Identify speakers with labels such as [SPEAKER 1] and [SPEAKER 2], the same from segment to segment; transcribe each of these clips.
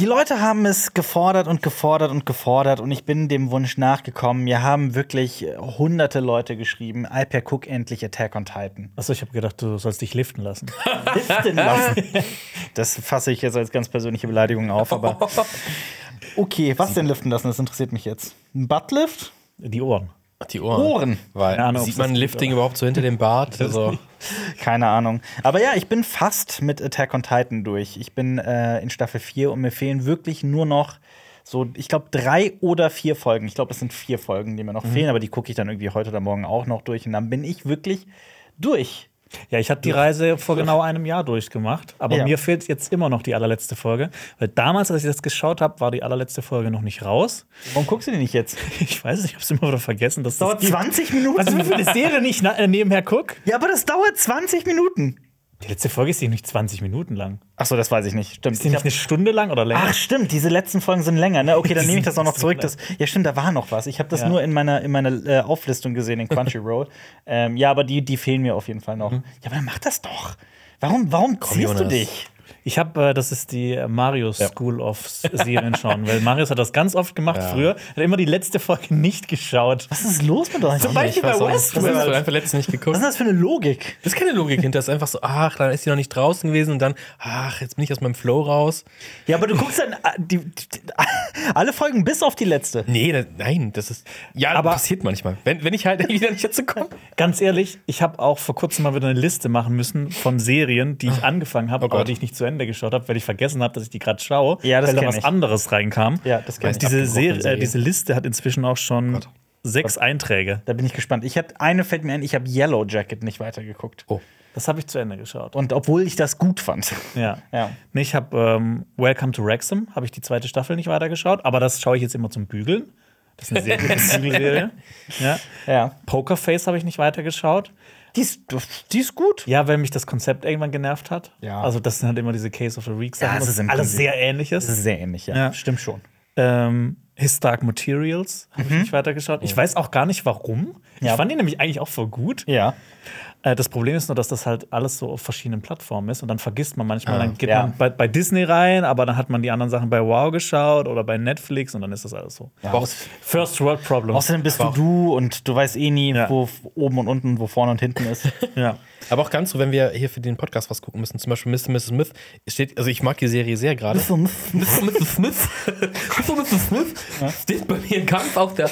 [SPEAKER 1] Die Leute haben es gefordert und gefordert und gefordert und ich bin dem Wunsch nachgekommen. Mir haben wirklich hunderte Leute geschrieben, Alper, guck endlich Attack on Titan.
[SPEAKER 2] Achso, ich habe gedacht, du sollst dich liften lassen.
[SPEAKER 1] Liften lassen. Das fasse ich jetzt als ganz persönliche Beleidigung auf, aber okay, was denn liften lassen? Das interessiert mich jetzt. Ein Buttlift?
[SPEAKER 2] Die Ohren.
[SPEAKER 3] Die Ohren.
[SPEAKER 1] Ohren.
[SPEAKER 3] Weil,
[SPEAKER 2] Ahnung,
[SPEAKER 3] sieht man Lifting überhaupt so hinter dem Bart? Also,
[SPEAKER 1] Keine Ahnung. Aber ja, ich bin fast mit Attack on Titan durch. Ich bin äh, in Staffel 4 und mir fehlen wirklich nur noch so, ich glaube, drei oder vier Folgen. Ich glaube, es sind vier Folgen, die mir noch fehlen, aber die gucke ich dann irgendwie heute oder morgen auch noch durch. Und dann bin ich wirklich durch.
[SPEAKER 2] Ja, ich habe die Reise vor genau einem Jahr durchgemacht, aber
[SPEAKER 1] Ja.
[SPEAKER 2] mir fehlt jetzt immer noch die allerletzte Folge, weil damals, als ich das geschaut habe, war die allerletzte Folge noch nicht raus.
[SPEAKER 1] Warum guckst du die nicht jetzt?
[SPEAKER 2] Ich weiß nicht, ich habe es immer wieder vergessen, dass
[SPEAKER 1] Dauert
[SPEAKER 2] das gibt.
[SPEAKER 1] 20 Minuten.
[SPEAKER 2] Was ich für eine Serie nicht nebenher guck.
[SPEAKER 1] ja, aber das dauert 20 Minuten.
[SPEAKER 2] Die letzte Folge ist nicht 20 Minuten lang.
[SPEAKER 1] Achso, das weiß ich nicht. Stimmt.
[SPEAKER 2] Ist die
[SPEAKER 1] Ich
[SPEAKER 2] nicht eine Stunde lang oder länger?
[SPEAKER 1] Ach, stimmt, diese letzten Folgen sind länger, ne? Okay, dann nehme ich das auch noch zurück. Das, ja, stimmt, da war noch was. Ich habe das
[SPEAKER 2] Ja.
[SPEAKER 1] nur in meiner, in meiner äh, Auflistung gesehen, in Crunchyroll. ähm, ja, aber die, die fehlen mir auf jeden Fall noch. Ja, aber dann mach das doch. Warum, warum ziehst du dich?
[SPEAKER 2] Ich habe, äh, das ist die Mario School of Serien schauen, weil Marius hat das ganz oft gemacht früher. Hat immer die letzte Folge nicht geschaut.
[SPEAKER 1] Was ist los mit euch?
[SPEAKER 2] Zum Beispiel bei. Westworld.
[SPEAKER 3] Das hast du einfach letztens nicht
[SPEAKER 1] Was
[SPEAKER 3] geguckt.
[SPEAKER 1] ist das für eine Logik?
[SPEAKER 3] Das ist keine Logik hinter. Das ist einfach so, ach, dann ist sie noch nicht draußen gewesen und dann, ach, jetzt bin ich aus meinem Flow raus.
[SPEAKER 1] Ja, aber du guckst dann äh, die, die, alle Folgen bis auf die letzte.
[SPEAKER 3] Nee, das, nein, das ist. Ja,
[SPEAKER 2] Aber-
[SPEAKER 3] passiert manchmal. Wenn, wenn ich halt wieder nicht dazu komme.
[SPEAKER 2] Ganz ehrlich, ich habe auch vor kurzem mal wieder eine Liste machen müssen von Serien, die ich angefangen habe,
[SPEAKER 3] Oh
[SPEAKER 2] aber die ich nicht zu Ende geschaut habe, weil ich vergessen habe, dass ich die gerade schaue,
[SPEAKER 1] Ja, das
[SPEAKER 2] weil da was
[SPEAKER 1] ich.
[SPEAKER 2] anderes reinkam.
[SPEAKER 1] Ja, das kenn ich.
[SPEAKER 2] Diese, Serie, äh,
[SPEAKER 3] Serie.
[SPEAKER 2] diese Liste hat inzwischen auch schon sechs Einträge.
[SPEAKER 1] Da bin ich gespannt. Ich hab, eine fällt mir ein, ich habe Yellow Jacket nicht weitergeguckt.
[SPEAKER 3] Oh.
[SPEAKER 2] Das habe ich zu Ende geschaut.
[SPEAKER 1] Und obwohl ich das gut fand.
[SPEAKER 2] Ja.
[SPEAKER 1] Ja.
[SPEAKER 2] Nee, ich habe ähm, Welcome to Wrexham, habe ich die zweite Staffel nicht weitergeschaut, aber das schaue ich jetzt immer zum Bügeln. Das ist eine sehr gute Bügelserie. Ja.
[SPEAKER 1] Ja.
[SPEAKER 2] Pokerface habe ich nicht weitergeschaut.
[SPEAKER 1] Die ist, die ist gut.
[SPEAKER 2] Ja, weil mich das Konzept irgendwann genervt hat.
[SPEAKER 1] Ja.
[SPEAKER 2] Also, das sind halt immer diese Case of the Week
[SPEAKER 1] Ja,
[SPEAKER 2] Sachen.
[SPEAKER 1] es
[SPEAKER 2] das
[SPEAKER 1] ist
[SPEAKER 2] alles
[SPEAKER 1] Prinzip-
[SPEAKER 2] sehr ähnliches.
[SPEAKER 1] Das ist sehr ähnlich, ja.
[SPEAKER 2] Ja.
[SPEAKER 1] Stimmt schon.
[SPEAKER 2] ähm, His Dark Materials habe ich nicht weitergeschaut. Ich weiß auch gar nicht warum. Ich
[SPEAKER 1] Ja.
[SPEAKER 2] fand ihn nämlich eigentlich auch voll gut.
[SPEAKER 1] Ja.
[SPEAKER 2] Äh, das Problem ist nur, dass das halt alles so auf verschiedenen Plattformen ist und dann vergisst man manchmal, dann geht
[SPEAKER 1] ja.
[SPEAKER 2] man bei, bei Disney rein, aber dann hat man die anderen Sachen bei Wow geschaut oder bei Netflix und dann ist das alles so.
[SPEAKER 1] ja.
[SPEAKER 2] First World Problem.
[SPEAKER 1] Außerdem bist du du und du weißt eh nie,
[SPEAKER 2] Ja.
[SPEAKER 1] wo oben und unten, wo vorne und hinten ist.
[SPEAKER 2] ja.
[SPEAKER 3] Aber auch ganz so, wenn wir hier für den Podcast was gucken müssen, zum Beispiel Mr. Mrs. Smith, steht, also ich mag die Serie sehr gerade. Mr. Mrs. Smith, Mr. Mrs. Smith steht bei mir ganz auf der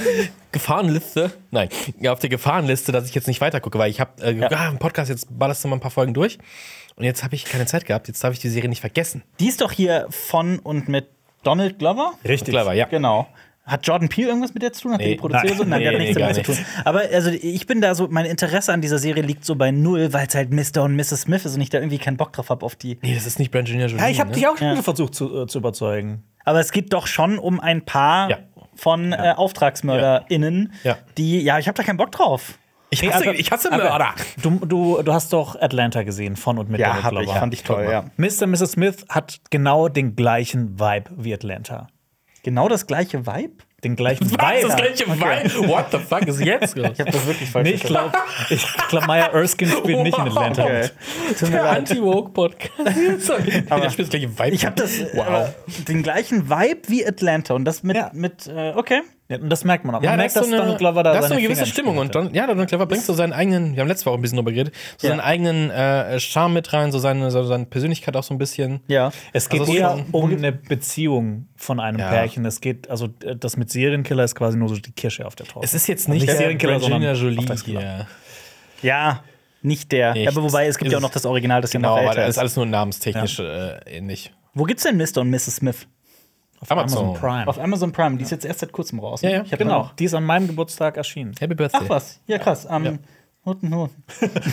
[SPEAKER 3] Gefahrenliste. Nein, ja, auf der Gefahrenliste, dass ich jetzt nicht weiter gucke, weil ich habe äh, ah, im Podcast jetzt ballerst du mal ein paar Folgen durch und jetzt habe ich keine Zeit gehabt. Jetzt darf ich die Serie nicht vergessen.
[SPEAKER 1] Die ist doch hier von und mit Donald Glover.
[SPEAKER 2] Richtig.
[SPEAKER 3] Clever, ja.
[SPEAKER 1] Genau. Hat Jordan Peele irgendwas mit der zu tun? Hat
[SPEAKER 3] Nee.
[SPEAKER 1] die produziert?
[SPEAKER 2] Nein.
[SPEAKER 1] so? Nein, der hat
[SPEAKER 3] Nee,
[SPEAKER 1] nichts
[SPEAKER 3] nee,
[SPEAKER 1] damit zu tun. Aber also, ich bin da so, mein Interesse an dieser Serie liegt so bei null, weil es halt Mr. und Mrs. Smith ist und ich da irgendwie keinen Bock drauf habe auf die.
[SPEAKER 3] Nee, das ist nicht Brangelina Jolie.
[SPEAKER 2] Ja, ich habe
[SPEAKER 3] ne?
[SPEAKER 2] dich auch schon
[SPEAKER 1] Ja.
[SPEAKER 2] versucht zu, äh, zu überzeugen.
[SPEAKER 1] Aber es geht doch schon um ein Paar
[SPEAKER 3] Ja.
[SPEAKER 1] von äh, AuftragsmörderInnen,
[SPEAKER 3] Ja.
[SPEAKER 1] die, ja, ich habe da keinen Bock drauf.
[SPEAKER 3] Ich hasse,
[SPEAKER 2] aber-
[SPEAKER 3] ich hasse
[SPEAKER 2] aber-
[SPEAKER 3] Mörder.
[SPEAKER 2] Du, du, du hast doch Atlanta gesehen von und mit
[SPEAKER 1] Ja,
[SPEAKER 2] Donald
[SPEAKER 1] hab ich,
[SPEAKER 2] Glover.
[SPEAKER 1] fand ich toll, ja.
[SPEAKER 2] Mr. und Mrs. Smith hat genau den gleichen Vibe wie Atlanta.
[SPEAKER 1] Genau das gleiche Vibe?
[SPEAKER 2] Den gleichen
[SPEAKER 3] Was?
[SPEAKER 2] Vibe.
[SPEAKER 3] Das gleiche Vibe? What the fuck ist jetzt los?
[SPEAKER 1] Ich habe das wirklich falsch
[SPEAKER 2] Nee, ich glaube, ich glaub, Maya Erskine spielt nicht in Atlanta.
[SPEAKER 1] Okay.
[SPEAKER 3] Der. Anti-Woke-Podcast. Der spielt das gleiche Vibe.
[SPEAKER 1] Ich habe das
[SPEAKER 3] Wow.
[SPEAKER 1] äh, den gleichen Vibe wie Atlanta und das mit
[SPEAKER 2] Ja.
[SPEAKER 1] mit äh, okay.
[SPEAKER 2] Ja, und das merkt man auch.
[SPEAKER 3] Ja,
[SPEAKER 2] man merkt,
[SPEAKER 3] ist so
[SPEAKER 2] dass
[SPEAKER 3] eine,
[SPEAKER 2] Donald Glover da
[SPEAKER 3] da ist so eine gewisse
[SPEAKER 2] Finger im
[SPEAKER 3] Stimmung. Und. Don, ja, Donald Glover bringt so seinen eigenen, wir haben letzte Woche ein bisschen drüber geredet, so
[SPEAKER 1] Ja.
[SPEAKER 3] seinen eigenen äh, Charme mit rein, so seine, so seine Persönlichkeit auch so ein bisschen.
[SPEAKER 1] Ja.
[SPEAKER 2] Es geht
[SPEAKER 3] Also
[SPEAKER 2] eher um eine Beziehung von einem
[SPEAKER 3] Ja.
[SPEAKER 2] Pärchen. Es geht, also äh, das mit Serienkiller ist quasi nur so die Kirsche auf der Torte.
[SPEAKER 3] Es ist jetzt nicht,
[SPEAKER 2] Nicht
[SPEAKER 3] der
[SPEAKER 2] Serienkiller,
[SPEAKER 3] Brangelina
[SPEAKER 2] sondern
[SPEAKER 3] Jolie.
[SPEAKER 1] Ja, nicht der.
[SPEAKER 3] Nicht.
[SPEAKER 1] Aber wobei es gibt
[SPEAKER 3] Ist
[SPEAKER 1] ja auch noch das Original, das ja
[SPEAKER 3] Genau,
[SPEAKER 1] noch
[SPEAKER 3] aber
[SPEAKER 1] älter
[SPEAKER 3] das
[SPEAKER 1] ist.
[SPEAKER 3] ist alles nur namenstechnisch äh, ähnlich.
[SPEAKER 1] Wo gibt's denn Mr. und Mrs. Smith?
[SPEAKER 2] Auf Amazon Prime.
[SPEAKER 1] Auf Amazon Prime. Die ist jetzt erst seit kurzem raus.
[SPEAKER 3] Ja, ja,
[SPEAKER 1] ich
[SPEAKER 2] genau.
[SPEAKER 1] noch-
[SPEAKER 2] Die ist an meinem Geburtstag erschienen.
[SPEAKER 3] Happy Birthday.
[SPEAKER 1] Ach was. Ja, krass. Am Hutten, Hutten.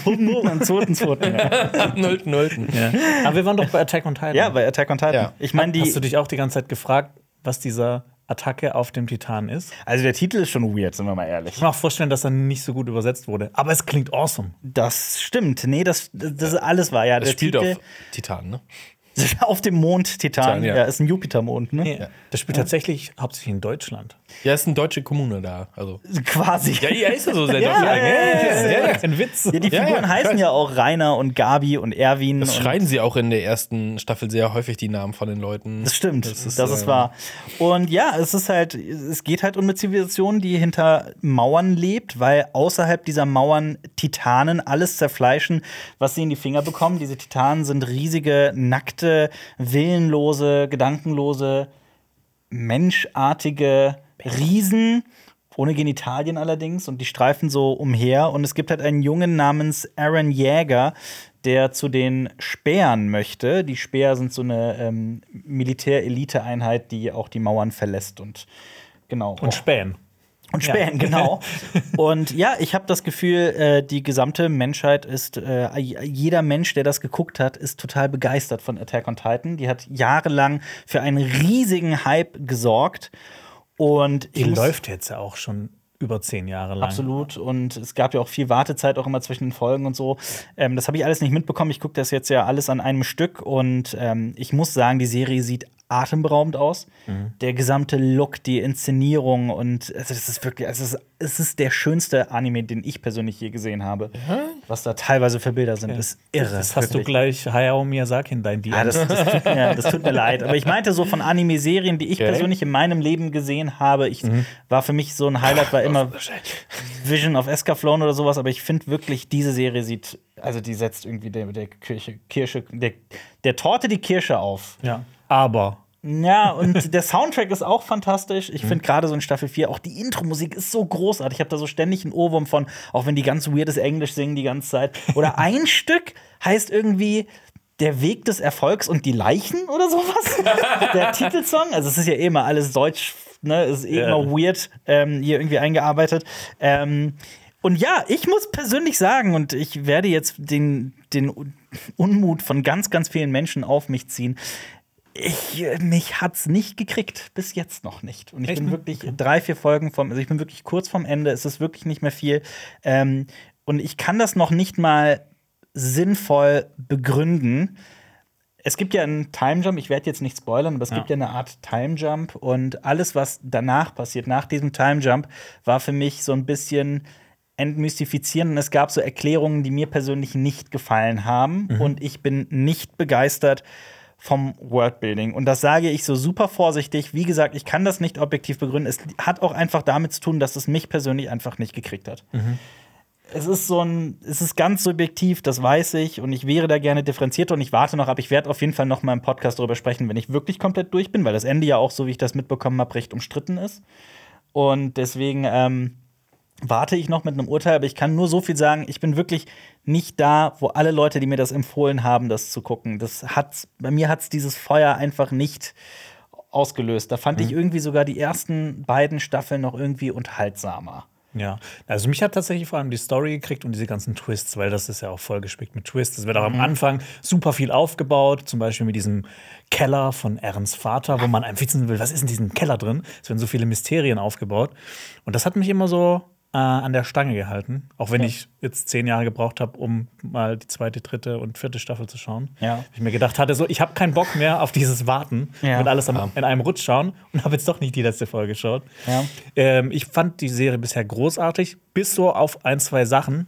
[SPEAKER 1] Hutten, Hutten, am zweiten, zweiten. Ja.
[SPEAKER 3] Nullten, Nullten.
[SPEAKER 2] Ja. Aber wir waren doch bei Attack on Titan.
[SPEAKER 1] ja, bei Attack on Titan.
[SPEAKER 3] Ja.
[SPEAKER 1] Ich meine, die.
[SPEAKER 2] Hast du dich auch die ganze Zeit gefragt, was dieser Attacke auf dem Titan ist?
[SPEAKER 1] Also der Titel ist schon weird, sind wir mal ehrlich.
[SPEAKER 2] Ich kann mir auch vorstellen, dass er nicht so gut übersetzt wurde. Aber es klingt awesome.
[SPEAKER 1] Das stimmt. Nee, das, das alles war ja
[SPEAKER 3] Das
[SPEAKER 1] der
[SPEAKER 3] spielt
[SPEAKER 1] Titel.
[SPEAKER 3] auf Titan, ne?
[SPEAKER 1] Auf dem Mond Titan.
[SPEAKER 3] Titan,
[SPEAKER 1] Ja,
[SPEAKER 3] ja.
[SPEAKER 1] ist ein Jupitermond, ne?
[SPEAKER 2] Ja. Das spielt tatsächlich hauptsächlich in Deutschland.
[SPEAKER 3] Ja, ist eine deutsche Kommune da. Also.
[SPEAKER 1] Quasi.
[SPEAKER 3] Ja, ja, ist ja so sehr
[SPEAKER 1] Ja,
[SPEAKER 3] deutsch.
[SPEAKER 1] ja, ja, ja,
[SPEAKER 2] ja. Ein Witz.
[SPEAKER 1] Ja, die Figuren heißen ja auch Rainer und Gabi und Erwin.
[SPEAKER 3] Das schreien sie auch in der ersten Staffel sehr häufig die Namen von den Leuten.
[SPEAKER 1] Das stimmt,
[SPEAKER 3] Das
[SPEAKER 1] das
[SPEAKER 3] ist,
[SPEAKER 1] ist,
[SPEAKER 3] äh,
[SPEAKER 1] wahr. Und ja, es ist halt, es geht halt um eine Zivilisation, die hinter Mauern lebt, weil außerhalb dieser Mauern Titanen alles zerfleischen, was sie in die Finger bekommen. Diese Titanen sind riesige, nackte, willenlose, gedankenlose, menschartige Riesen. Ohne Genitalien allerdings und die streifen so umher. Und es gibt halt einen Jungen namens Aaron Jäger, der zu den Speeren möchte. Die Speer sind so eine ähm, Militär-Elite-Einheit, die auch die Mauern verlässt und genau.
[SPEAKER 2] Und Spähen.
[SPEAKER 1] Und
[SPEAKER 2] Ja.
[SPEAKER 1] Spähen, genau. Und ja, ich habe das Gefühl, äh, die gesamte Menschheit ist, äh, jeder Mensch, der das geguckt hat, ist total begeistert von Attack on Titan. Die hat jahrelang für einen riesigen Hype gesorgt. Und
[SPEAKER 2] Die läuft jetzt ja auch schon über zehn Jahre lang.
[SPEAKER 1] Absolut. Und es gab ja auch viel Wartezeit auch immer zwischen den Folgen und so. Ähm, das habe ich alles nicht mitbekommen. Ich gucke das jetzt ja alles an einem Stück und ähm, ich muss sagen, die Serie sieht atemberaubend aus. Der gesamte Look, die Inszenierung und also das ist wirklich, also es ist, es ist der schönste Anime, den ich persönlich je gesehen habe. Was da teilweise für Bilder sind, ist irre.
[SPEAKER 2] Das hast
[SPEAKER 1] wirklich.
[SPEAKER 2] du gleich Hayao Miyazaki in dein DM.
[SPEAKER 1] Ja, das, das, tut mir, das tut mir leid. Aber ich meinte so von Anime-Serien, die ich
[SPEAKER 3] Okay.
[SPEAKER 1] persönlich in meinem Leben gesehen habe. Ich war für mich so ein Highlight, war immer Vision of Escaflowne oder sowas. Aber ich finde wirklich, diese Serie sieht, also die setzt irgendwie der, der Kirche, Kirsche, der, der Torte die Kirsche auf.
[SPEAKER 2] ja. Aber
[SPEAKER 1] Ja, und der Soundtrack ist auch fantastisch. Ich finde gerade so in Staffel 4 auch die Intro-Musik ist so großartig. Ich habe da so ständig einen Ohrwurm von, auch wenn die ganz weirdes Englisch singen die ganze Zeit. Oder ein Stück heißt irgendwie Der Weg des Erfolgs und die Leichen oder sowas. der Titelsong. Also es ist ja eh immer alles deutsch, ne? Es ist eh
[SPEAKER 2] Ja.
[SPEAKER 1] immer weird ähm, hier irgendwie eingearbeitet. Ähm, und ja, ich muss persönlich sagen, und ich werde jetzt den, den Unmut von ganz, ganz vielen Menschen auf mich ziehen. Ich, mich hat's nicht gekriegt, bis jetzt noch nicht. Und ich
[SPEAKER 2] Echt
[SPEAKER 1] bin wirklich drei, vier Folgen vom, also ich bin wirklich kurz vorm Ende, es ist wirklich nicht mehr viel. Ähm, und ich kann das noch nicht mal sinnvoll begründen. Es gibt ja einen Time Jump, ich werde jetzt nicht spoilern, aber es
[SPEAKER 2] Ja.
[SPEAKER 1] gibt ja eine Art Time Jump und alles, was danach passiert, nach diesem Time Jump, war für mich so ein bisschen entmystifizierend. Und es gab so Erklärungen, die mir persönlich nicht gefallen haben. Und ich bin nicht begeistert vom Worldbuilding. Und das sage ich so super vorsichtig. Wie gesagt, ich kann das nicht objektiv begründen. Es hat auch einfach damit zu tun, dass es mich persönlich einfach nicht gekriegt hat. Es ist so ein, es ist ganz subjektiv, das weiß ich, und ich wäre da gerne differenzierter und ich warte noch ab. Ich werde auf jeden Fall noch mal im Podcast darüber sprechen, wenn ich wirklich komplett durch bin, weil das Ende ja auch, so wie ich das mitbekommen habe, recht umstritten ist. Und deswegen ähm, warte ich noch mit einem Urteil, aber ich kann nur so viel sagen, ich bin wirklich nicht da, wo alle Leute, die mir das empfohlen haben, das zu gucken. Das hat's, bei mir hat es dieses Feuer einfach nicht ausgelöst. Da fand ich irgendwie sogar die ersten beiden Staffeln noch irgendwie unterhaltsamer.
[SPEAKER 2] Ja, also mich hat tatsächlich vor allem die Story gekriegt und diese ganzen Twists, weil das ist ja auch vollgespickt mit Twists. Es wird auch
[SPEAKER 1] Mhm.
[SPEAKER 2] am Anfang super viel aufgebaut, zum Beispiel mit diesem Keller von Erns Vater, wo man einfach wissen will, was ist in diesem Keller drin? Es werden so viele Mysterien aufgebaut. Und das hat mich immer so äh, an der Stange gehalten, auch wenn
[SPEAKER 1] Ja.
[SPEAKER 2] ich jetzt zehn Jahre gebraucht habe, um mal die zweite, dritte und vierte Staffel zu schauen.
[SPEAKER 1] Ja.
[SPEAKER 2] Ich mir gedacht hatte, so, ich habe keinen Bock mehr auf dieses Warten
[SPEAKER 1] Ja.
[SPEAKER 2] und alles am, in einem Rutsch schauen und habe jetzt doch nicht die letzte Folge geschaut. Ähm, ich fand die Serie bisher großartig, bis so auf ein, zwei Sachen.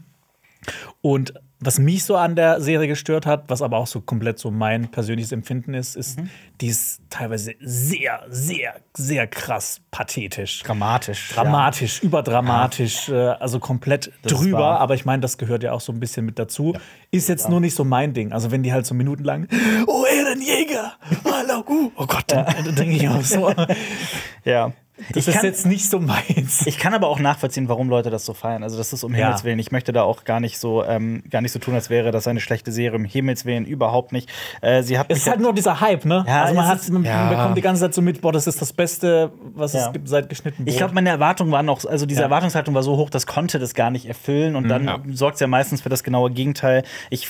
[SPEAKER 2] Und was mich so an der Serie gestört hat, was aber auch so komplett so mein persönliches Empfinden ist, ist, die ist teilweise sehr, sehr, sehr krass pathetisch.
[SPEAKER 1] Dramatisch.
[SPEAKER 2] Dramatisch, überdramatisch, äh, also komplett
[SPEAKER 1] Das
[SPEAKER 2] drüber. Aber ich meine, das gehört ja auch so ein bisschen mit dazu. Ist jetzt nur nicht so mein Ding. Also, wenn die halt so minutenlang, oh, Ehrenjäger, hallo, uh. oh Gott, dann, dann denke ich auch so,
[SPEAKER 1] Ja.
[SPEAKER 2] Das
[SPEAKER 1] ich,
[SPEAKER 2] ist
[SPEAKER 1] kann,
[SPEAKER 2] jetzt nicht so meins.
[SPEAKER 1] ich kann aber auch nachvollziehen, warum Leute das so feiern. Also, das ist um
[SPEAKER 2] Ja.
[SPEAKER 1] Himmels Willen. Ich möchte da auch gar nicht so, ähm, gar nicht so tun, als wäre das eine schlechte Serie. Um Himmels Willen überhaupt nicht. Äh, sie hat
[SPEAKER 2] Es ist halt nur dieser Hype, ne?
[SPEAKER 1] Ja,
[SPEAKER 2] also man, hat,
[SPEAKER 1] ist-
[SPEAKER 2] man
[SPEAKER 3] ja.
[SPEAKER 2] bekommt die ganze Zeit so mit, boah, das ist das Beste, was es gibt seit geschnitten Brot.
[SPEAKER 1] Ich glaube, meine Erwartungen waren noch, also diese. Erwartungshaltung war so hoch, das konnte das gar nicht erfüllen und dann
[SPEAKER 3] Ja.
[SPEAKER 1] sorgt es ja meistens für das genaue Gegenteil. Ich,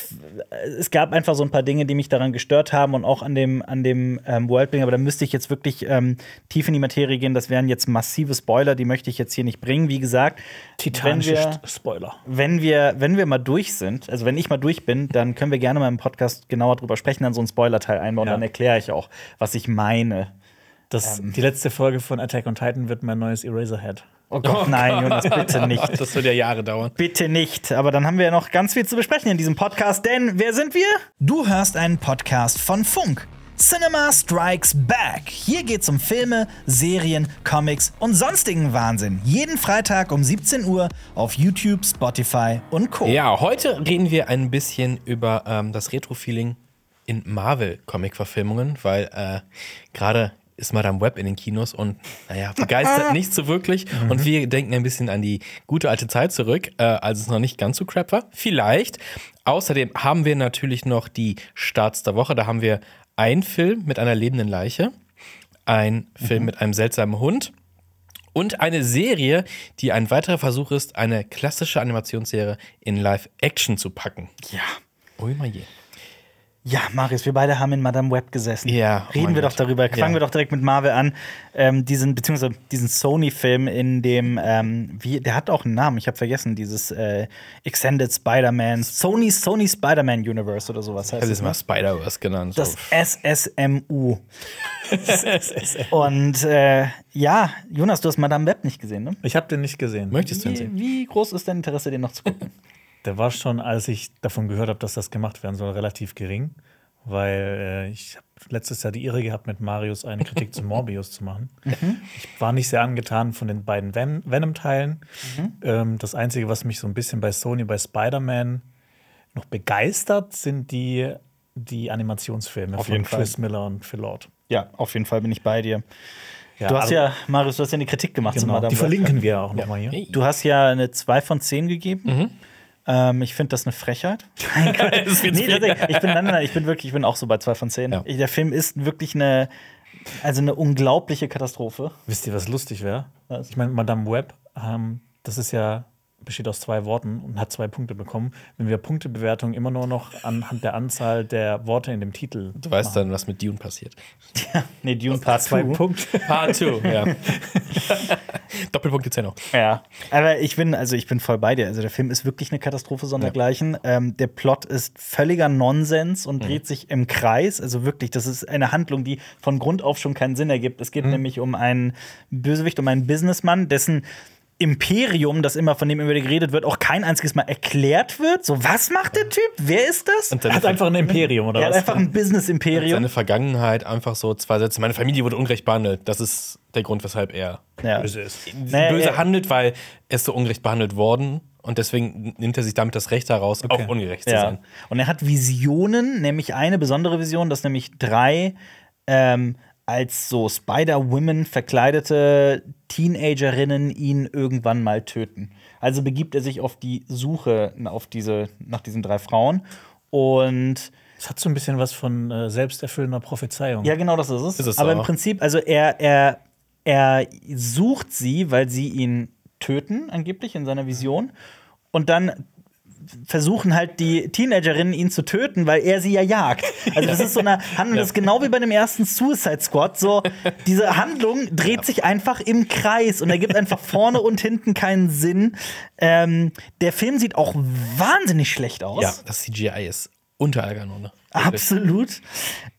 [SPEAKER 1] es gab einfach so ein paar Dinge, die mich daran gestört haben und auch an dem, an dem ähm, Worldbuilding, aber da müsste ich jetzt wirklich ähm, tief in die Materie gehen, das wäre wären jetzt massive Spoiler, die möchte ich jetzt hier nicht bringen. Wie gesagt,
[SPEAKER 2] Titanische
[SPEAKER 1] wenn wir,
[SPEAKER 2] Spoiler.
[SPEAKER 1] wenn wir, wenn wir mal durch sind, also wenn ich mal durch bin, dann können wir gerne mal im Podcast genauer drüber sprechen, dann so einen Spoiler-Teil einbauen.
[SPEAKER 2] Ja.
[SPEAKER 1] Dann erkläre ich auch, was ich meine.
[SPEAKER 2] Das,
[SPEAKER 1] Ähm.
[SPEAKER 2] Die letzte Folge von Attack on Titan wird mein neues Eraserhead.
[SPEAKER 1] Oh Gott, nein, Jonas, bitte nicht.
[SPEAKER 3] Das wird ja Jahre dauern.
[SPEAKER 1] Bitte nicht. Aber dann haben wir ja noch ganz viel zu besprechen in diesem Podcast, denn wer sind wir? Du hörst einen Podcast von Funk. Cinema Strikes Back. Hier geht's um Filme, Serien, Comics und sonstigen Wahnsinn. Jeden Freitag um 17 Uhr auf YouTube, Spotify und Co.
[SPEAKER 3] Ja, heute reden wir ein bisschen über ähm, das Retro-Feeling in Marvel-Comic-Verfilmungen, weil äh, gerade ist Madame Web in den Kinos und naja, begeistert nicht so wirklich. Und wir denken ein bisschen an die gute alte Zeit zurück, äh, als es noch nicht ganz so crap war. Vielleicht. Außerdem haben wir natürlich noch die Starts der Woche. Da haben wir einen Film mit einer lebenden Leiche, einen Film mit einem seltsamen Hund und eine Serie, die ein weiterer Versuch ist, eine klassische Animationsserie in Live-Action zu packen.
[SPEAKER 1] Ja.
[SPEAKER 3] Ui, mal je.
[SPEAKER 1] Ja, Marius, wir beide haben in Madame Web gesessen.
[SPEAKER 3] Ja, oh
[SPEAKER 1] Reden wir
[SPEAKER 3] Gott.
[SPEAKER 1] doch darüber. Fangen
[SPEAKER 3] Ja.
[SPEAKER 1] wir doch direkt mit Marvel an. Ähm, diesen, beziehungsweise diesen Sony-Film, in dem, ähm, wie, der hat auch einen Namen, ich habe vergessen, dieses äh, Extended Spider-Man, Sony, Sony Spider-Man Universe oder sowas heißt
[SPEAKER 3] Das
[SPEAKER 1] es.
[SPEAKER 3] ist mal Spider-Verse genannt.
[SPEAKER 1] Das. SSMU. Und äh, ja, Jonas, du hast Madame Web nicht gesehen, ne?
[SPEAKER 2] Ich habe den nicht gesehen.
[SPEAKER 3] Möchtest du ihn sehen?
[SPEAKER 1] wie groß ist dein Interesse, den noch zu gucken?
[SPEAKER 2] Der war schon, als ich davon gehört habe, dass das gemacht werden soll, relativ gering. Weil äh, ich habe letztes Jahr die Irre gehabt, mit Marius eine Kritik zu Morbius zu machen. Ich war nicht sehr angetan von den beiden Ven Venom-Teilen. Ähm, das Einzige, was mich so ein bisschen bei Sony, bei Spider-Man noch begeistert, sind die, die Animationsfilme
[SPEAKER 1] Auf
[SPEAKER 2] von
[SPEAKER 1] jeden Fall.
[SPEAKER 2] Chris Miller und Phil Lord.
[SPEAKER 1] ja, auf jeden Fall bin ich bei dir.
[SPEAKER 2] Ja,
[SPEAKER 1] Du hast
[SPEAKER 2] also-
[SPEAKER 1] ja, Marius, du hast ja eine Kritik gemacht zu
[SPEAKER 2] genau,
[SPEAKER 1] Madame
[SPEAKER 2] die verlinken wir auch noch mal hier.
[SPEAKER 1] Du hast ja eine 2 von 10 gegeben. Ähm, ich finde das eine Frechheit. Nein.
[SPEAKER 3] Das
[SPEAKER 1] nee, ich bin, nein, nein, ich bin wirklich, ich bin auch so bei 2 von 10.
[SPEAKER 3] Ja.
[SPEAKER 1] Der Film ist wirklich eine, also eine unglaubliche Katastrophe.
[SPEAKER 2] Wisst ihr, was lustig wäre? Ich meine, Madame Web, ähm, das ist ja besteht aus zwei Worten und hat zwei Punkte bekommen. Wenn wir Punktebewertung immer nur noch anhand der Anzahl der Worte in dem Titel
[SPEAKER 3] Du weißt dann, was mit Dune passiert.
[SPEAKER 1] Nee, Dune Part
[SPEAKER 2] zwei
[SPEAKER 1] 2.
[SPEAKER 2] Punkte.
[SPEAKER 3] Part 2, ja. Doppelpunkt gibt's ja noch.
[SPEAKER 1] Ja, aber ich bin, also ich bin voll bei dir. Also der Film ist wirklich eine Katastrophe sondergleichen. Ähm, der Plot ist völliger Nonsens und dreht sich im Kreis. Also wirklich, das ist eine Handlung, die von Grund auf schon keinen Sinn ergibt. Es geht nämlich um einen Bösewicht, um einen Businessmann, dessen Imperium, das immer von dem über geredet wird, auch kein einziges Mal erklärt wird. So, was macht der Typ? Wer ist das?
[SPEAKER 3] Und
[SPEAKER 2] Er hat einfach ein Imperium, oder
[SPEAKER 1] er hat
[SPEAKER 2] was?
[SPEAKER 1] einfach ein Business-Imperium.
[SPEAKER 3] Seine Vergangenheit einfach so zwei Sätze. Meine Familie wurde ungerecht behandelt. Das ist der Grund, weshalb er
[SPEAKER 1] Ja.
[SPEAKER 2] Böse ist.
[SPEAKER 1] Naja,
[SPEAKER 3] böse
[SPEAKER 1] er-
[SPEAKER 3] handelt, weil er ist so ungerecht behandelt worden. Und deswegen nimmt er sich damit das Recht heraus, auch ungerecht zu
[SPEAKER 1] Ja.
[SPEAKER 3] sein.
[SPEAKER 1] Und er hat Visionen, nämlich eine besondere Vision, dass nämlich drei ähm, als so Spider-Women verkleidete Teenagerinnen ihn irgendwann mal töten. Also begibt er sich auf die Suche auf diese, nach diesen drei Frauen. Und
[SPEAKER 2] Es hat so ein bisschen was von äh, selbsterfüllender Prophezeiung.
[SPEAKER 1] ja, genau das ist es.
[SPEAKER 3] Ist es
[SPEAKER 1] Aber im
[SPEAKER 3] auch.
[SPEAKER 1] Prinzip, also er, er, er sucht sie, weil sie ihn töten, angeblich in seiner Vision. Und dann versuchen halt die Teenagerinnen ihn zu töten, weil er sie ja jagt. Also das ist so eine Handlung, das ist genau wie bei dem ersten Suicide Squad. So, diese Handlung dreht sich einfach im Kreis und ergibt einfach vorne und hinten keinen Sinn. Ähm, der Film sieht auch wahnsinnig schlecht aus.
[SPEAKER 3] Ja, das CGI ist unter aller Kanone.
[SPEAKER 1] Absolut.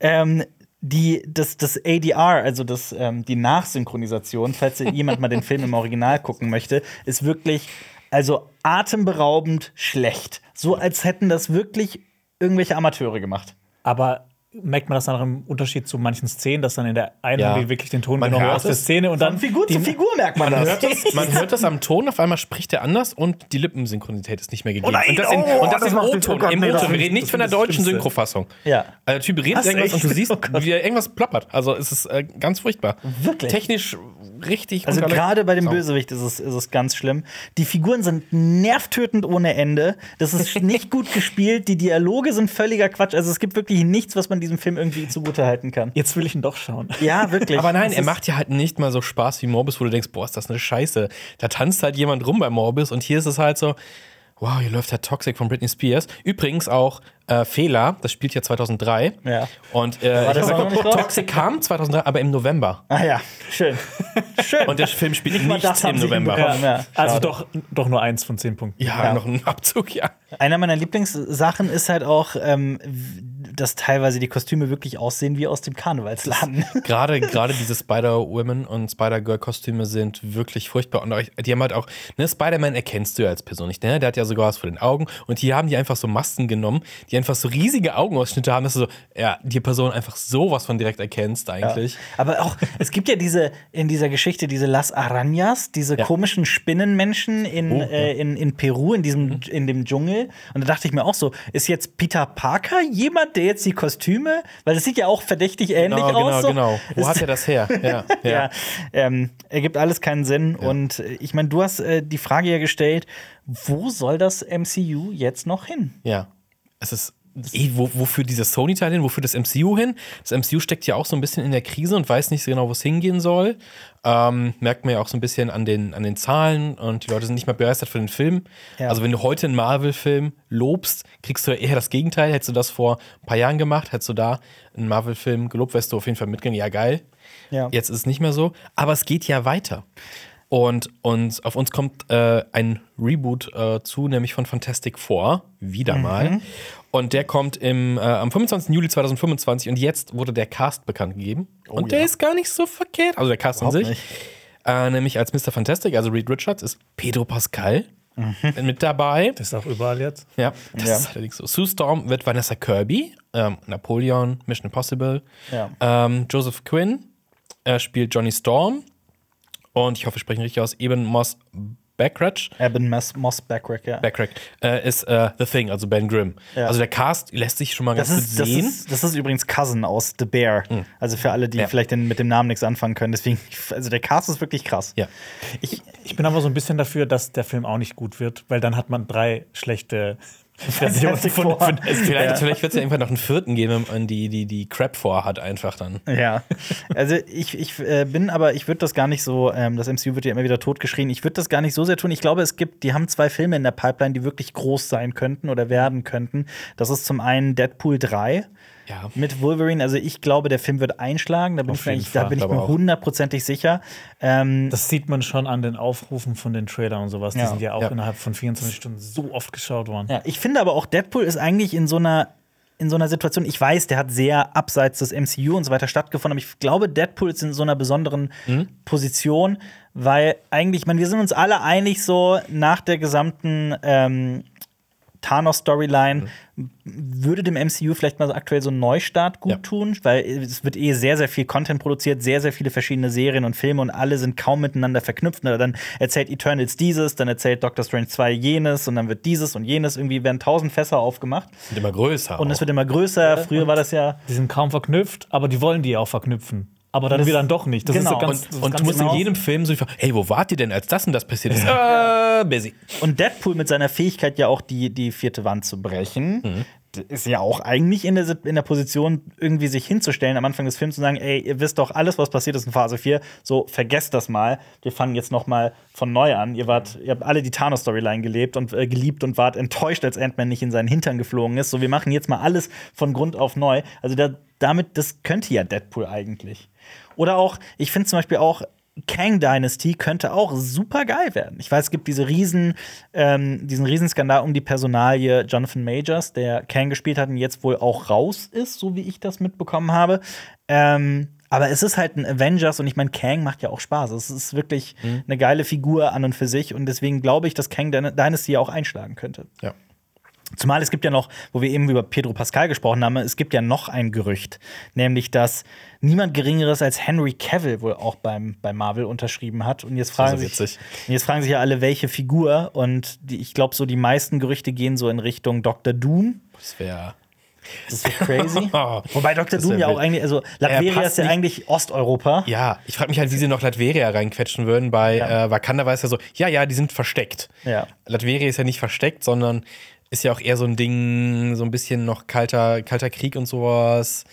[SPEAKER 1] Ähm, die, das, das ADR, also das, ähm, die Nachsynchronisation, falls jemand mal den Film im Original gucken möchte, ist wirklich also atemberaubend schlecht. So als hätten das wirklich irgendwelche Amateure gemacht.
[SPEAKER 2] Aber merkt man das dann auch im Unterschied zu manchen Szenen, dass dann in der einen
[SPEAKER 3] Ja.
[SPEAKER 2] wirklich den Ton
[SPEAKER 3] Man
[SPEAKER 2] genommen
[SPEAKER 3] hört
[SPEAKER 2] aus der Szene und dann
[SPEAKER 1] Von Figur zu
[SPEAKER 2] die-
[SPEAKER 1] Figur merkt man
[SPEAKER 3] Man
[SPEAKER 1] das.
[SPEAKER 3] hört, das, man hört das am Ton, auf einmal spricht er anders und die Lippensynchronität ist nicht mehr gegeben.
[SPEAKER 1] Oh nein,
[SPEAKER 3] und das in,
[SPEAKER 1] oh,
[SPEAKER 3] und das
[SPEAKER 1] das macht-
[SPEAKER 3] O-Ton. Im O-Ton. Wir reden nicht von der deutschen. Synchrofassung.
[SPEAKER 1] Ja.
[SPEAKER 3] Also der Typ redet
[SPEAKER 1] Was,
[SPEAKER 3] irgendwas
[SPEAKER 1] echt?
[SPEAKER 3] und du siehst,
[SPEAKER 1] Oh
[SPEAKER 3] wie er irgendwas plappert. Also es ist äh, ganz furchtbar.
[SPEAKER 1] Wirklich?
[SPEAKER 3] Technisch richtig.
[SPEAKER 1] Also gerade bei dem
[SPEAKER 3] Sau.
[SPEAKER 1] Bösewicht ist es, ist es ganz schlimm. Die Figuren sind nervtötend ohne Ende. Das ist nicht gut gespielt. Die Dialoge sind völliger Quatsch. Also es gibt wirklich nichts, was man diesem Film irgendwie zugutehalten kann.
[SPEAKER 2] Jetzt will ich ihn doch schauen.
[SPEAKER 1] Ja, wirklich.
[SPEAKER 3] Aber nein, er macht ja halt nicht mal so Spaß wie Morbus, wo du denkst, boah, ist das eine Scheiße. Da tanzt halt jemand rum bei Morbus und hier ist es halt so, wow, hier läuft ja Toxic von Britney Spears. Übrigens auch äh, Fehler, das spielt ja 2003.
[SPEAKER 1] Ja.
[SPEAKER 3] Und äh,
[SPEAKER 1] War das
[SPEAKER 3] ich
[SPEAKER 1] noch nicht raus?
[SPEAKER 3] Toxic kam 2003, aber im November.
[SPEAKER 1] Ah ja, schön. Schön.
[SPEAKER 3] Und der Film spielt nicht
[SPEAKER 1] das haben
[SPEAKER 3] im November. Ja,
[SPEAKER 1] Ja,
[SPEAKER 2] Also doch, doch nur eins von zehn Punkten.
[SPEAKER 1] Ja.
[SPEAKER 3] noch ein Abzug, ja.
[SPEAKER 1] Einer meiner Lieblingssachen ist halt auch, ähm, dass teilweise die Kostüme wirklich aussehen wie aus dem Karnevalsladen.
[SPEAKER 3] Gerade, gerade diese Spider-Women und Spider-Girl-Kostüme sind wirklich furchtbar. Und die haben halt auch, ne, Spider-Man erkennst du ja als Person nicht, ne? Der hat ja sogar was vor den Augen. Und hier haben die einfach so Masken genommen, die einfach so riesige Augenausschnitte haben, dass du so, ja, die Person einfach sowas von direkt erkennst eigentlich.
[SPEAKER 1] Aber auch, es gibt ja diese, in dieser Geschichte, diese Las Arañas, diese
[SPEAKER 3] Ja.
[SPEAKER 1] komischen Spinnenmenschen in,
[SPEAKER 3] Oh, ja.
[SPEAKER 1] äh, in, in Peru, in diesem, in dem Dschungel. Und da dachte ich mir auch so, ist jetzt Peter Parker jemand, der jetzt die Kostüme, weil das sieht ja auch verdächtig ähnlich
[SPEAKER 3] Genau, genau,
[SPEAKER 1] aus. so.
[SPEAKER 3] genau. Wo
[SPEAKER 1] Ist-
[SPEAKER 3] hat er das her? Ja, ja.
[SPEAKER 1] ja, ähm, ergibt alles keinen Sinn. Und äh, ich meine, du hast äh, die Frage ja gestellt, wo soll das MCU jetzt noch hin?
[SPEAKER 3] Ja. Es ist. Eh, wo, wofür dieser Sony-Teil hin? Wofür das MCU hin? Das MCU steckt ja auch so ein bisschen in der Krise und weiß nicht so genau, wo es hingehen soll. Ähm, merkt man ja auch so ein bisschen an den, an den Zahlen und die Leute sind nicht mehr begeistert für den Film.
[SPEAKER 1] Ja.
[SPEAKER 3] Also, wenn du heute einen Marvel-Film lobst, kriegst du eher das Gegenteil. Hättest du das vor ein paar Jahren gemacht, hättest du da einen Marvel-Film gelobt, wärst du auf jeden Fall mitgegangen. Ja, geil.
[SPEAKER 1] Ja.
[SPEAKER 3] Jetzt ist es nicht mehr so. Aber es geht ja weiter. Und, und auf uns kommt äh, ein Reboot äh, zu, nämlich von Fantastic Four, wieder
[SPEAKER 1] Mhm.
[SPEAKER 3] mal. Und der kommt im, äh, am 25. Juli 2025 und jetzt wurde der Cast bekannt gegeben. und der
[SPEAKER 1] Oh ja.
[SPEAKER 3] ist gar nicht so verkehrt. Also der Cast an
[SPEAKER 1] Überhaupt
[SPEAKER 3] sich.
[SPEAKER 1] nicht.
[SPEAKER 3] Äh, nämlich als Mr. Fantastic, also Reed Richards, ist Pedro Pascal mit dabei.
[SPEAKER 2] Das ist auch überall jetzt.
[SPEAKER 3] Ja, das
[SPEAKER 1] Mhm. Ja.
[SPEAKER 3] ist allerdings so. Sue Storm wird Vanessa Kirby, ähm, Napoleon, Mission Impossible.
[SPEAKER 1] Ja.
[SPEAKER 3] Ähm, Joseph Quinn äh, spielt Johnny Storm. Und ich hoffe, ich spreche ihn richtig aus. Eben Moss Backrack.
[SPEAKER 1] Eben Moss, Backrack, ja.
[SPEAKER 3] Backrack äh, ist äh, The Thing, also Ben Grimm.
[SPEAKER 1] Ja.
[SPEAKER 3] Also der Cast lässt sich schon mal
[SPEAKER 1] Das
[SPEAKER 3] ganz
[SPEAKER 1] ist,
[SPEAKER 3] gut
[SPEAKER 1] das,
[SPEAKER 3] sehen.
[SPEAKER 1] ist, das ist übrigens Cousin aus The Bear. Also für alle, die
[SPEAKER 3] Ja.
[SPEAKER 1] vielleicht den, mit dem Namen nichts anfangen können. Deswegen, also der Cast ist wirklich krass.
[SPEAKER 3] ja.
[SPEAKER 1] Ich,
[SPEAKER 2] Ich bin aber so ein bisschen dafür, dass der Film auch nicht gut wird, weil dann hat man drei schlechte
[SPEAKER 1] Fantastic
[SPEAKER 2] von,
[SPEAKER 1] Four.
[SPEAKER 2] von
[SPEAKER 3] Vielleicht,
[SPEAKER 1] Ja.
[SPEAKER 3] vielleicht wird es ja irgendwann noch einen vierten geben, wenn man die, die, die Crap vorhat, einfach dann.
[SPEAKER 1] Ja, also ich, ich äh, bin aber, ich würde das gar nicht so, ähm, das MCU wird ja immer wieder totgeschrien, ich würde das gar nicht so sehr tun. Ich glaube, es gibt, die haben zwei Filme in der Pipeline, die wirklich groß sein könnten oder werden könnten. Das ist zum einen Deadpool 3
[SPEAKER 3] Ja.
[SPEAKER 1] mit Wolverine. Also ich glaube, der Film wird einschlagen, da bin,
[SPEAKER 3] Auf
[SPEAKER 1] ich, eigentlich- da bin ich mir hundertprozentig sicher. Ähm,
[SPEAKER 2] Das sieht man schon an den Aufrufen von den Trailern und sowas. Die
[SPEAKER 1] Ja.
[SPEAKER 2] sind ja auch
[SPEAKER 3] Ja.
[SPEAKER 2] innerhalb von 24 Stunden so oft geschaut worden.
[SPEAKER 1] Ja, ich finde aber auch Deadpool ist eigentlich in so einer in so einer Situation, ich weiß, der hat sehr abseits des MCU und so weiter stattgefunden, aber ich glaube, Deadpool ist in so einer besonderen Position, weil eigentlich, ich meine, wir sind uns alle einig so nach der gesamten ähm, Thanos-Storyline würde dem MCU vielleicht mal so aktuell so einen Neustart gut
[SPEAKER 3] Ja.
[SPEAKER 1] tun, weil es wird eh sehr, sehr viel Content produziert, sehr, sehr viele verschiedene Serien und Filme und alle sind kaum miteinander verknüpft. Oder dann erzählt Eternals dieses, dann erzählt Doctor Strange 2 jenes und dann wird dieses und jenes. Irgendwie werden tausend Fässer aufgemacht
[SPEAKER 3] Wird immer größer.
[SPEAKER 1] und es wird immer größer. Früher war das ja.
[SPEAKER 2] Die sind kaum verknüpft, aber die wollen die auch verknüpfen. Aber dann
[SPEAKER 1] Das-
[SPEAKER 2] wieder dann doch nicht. Das
[SPEAKER 1] genau.
[SPEAKER 2] ist so ganz,
[SPEAKER 3] und und
[SPEAKER 2] ganz
[SPEAKER 3] du musst
[SPEAKER 1] genau.
[SPEAKER 3] in jedem Film so, hey, wo wart ihr denn, als das und das passiert ist? Äh, busy.
[SPEAKER 1] Und Deadpool mit seiner Fähigkeit ja auch die, die vierte Wand zu brechen. d- Ist ja auch eigentlich in der, in der Position, irgendwie sich hinzustellen am Anfang des Films und sagen, ey, ihr wisst doch alles, was passiert ist in Phase 4, so vergesst das mal. Wir fangen jetzt noch mal von neu an. Ihr wart, ihr habt alle die Thanos-Storyline gelebt und äh, geliebt und wart enttäuscht, als Ant-Man nicht in seinen Hintern geflogen ist. So, wir machen jetzt mal alles von Grund auf neu. Also da, damit, das könnte ja Deadpool eigentlich. Oder auch, ich finde zum Beispiel auch, Kang Dynasty könnte auch super geil werden. Ich weiß, es gibt diese riesen, ähm, diesen Riesenskandal um die Personalie Jonathan Majors, der Kang gespielt hat und jetzt wohl auch raus ist, so wie ich das mitbekommen habe. Ähm, aber es ist halt ein Avengers und ich meine, Kang macht ja auch Spaß. Es ist wirklich eine geile Figur an und für sich und deswegen glaube ich, dass Kang Dyna- Dynasty auch einschlagen könnte.
[SPEAKER 3] Ja.
[SPEAKER 1] Zumal es gibt ja noch, wo wir eben über Pedro Pascal gesprochen haben, es gibt ja noch ein Gerücht, nämlich dass niemand Geringeres als Henry Cavill wohl auch beim, bei Marvel unterschrieben hat. Und jetzt fragen, sich,
[SPEAKER 3] witzig.
[SPEAKER 1] und jetzt fragen sich ja alle, welche Figur. Und die, ich glaube, so die meisten Gerüchte gehen so in Richtung Dr. Doom.
[SPEAKER 3] Das wäre.
[SPEAKER 1] Das ist so crazy. Wobei Dr. Doom ja auch
[SPEAKER 3] wild.
[SPEAKER 1] eigentlich, also Latveria ist ja
[SPEAKER 3] nicht-
[SPEAKER 1] eigentlich Osteuropa.
[SPEAKER 3] Ja, ich frage mich halt, wie sie noch Latveria reinquetschen würden. Bei
[SPEAKER 1] Ja.
[SPEAKER 3] äh, Wakanda war es ja so, ja, ja, die sind versteckt.
[SPEAKER 1] Ja.
[SPEAKER 3] Latveria ist ja nicht versteckt, sondern ist ja auch eher so ein Ding, so ein bisschen noch kalter, kalter Krieg und sowas.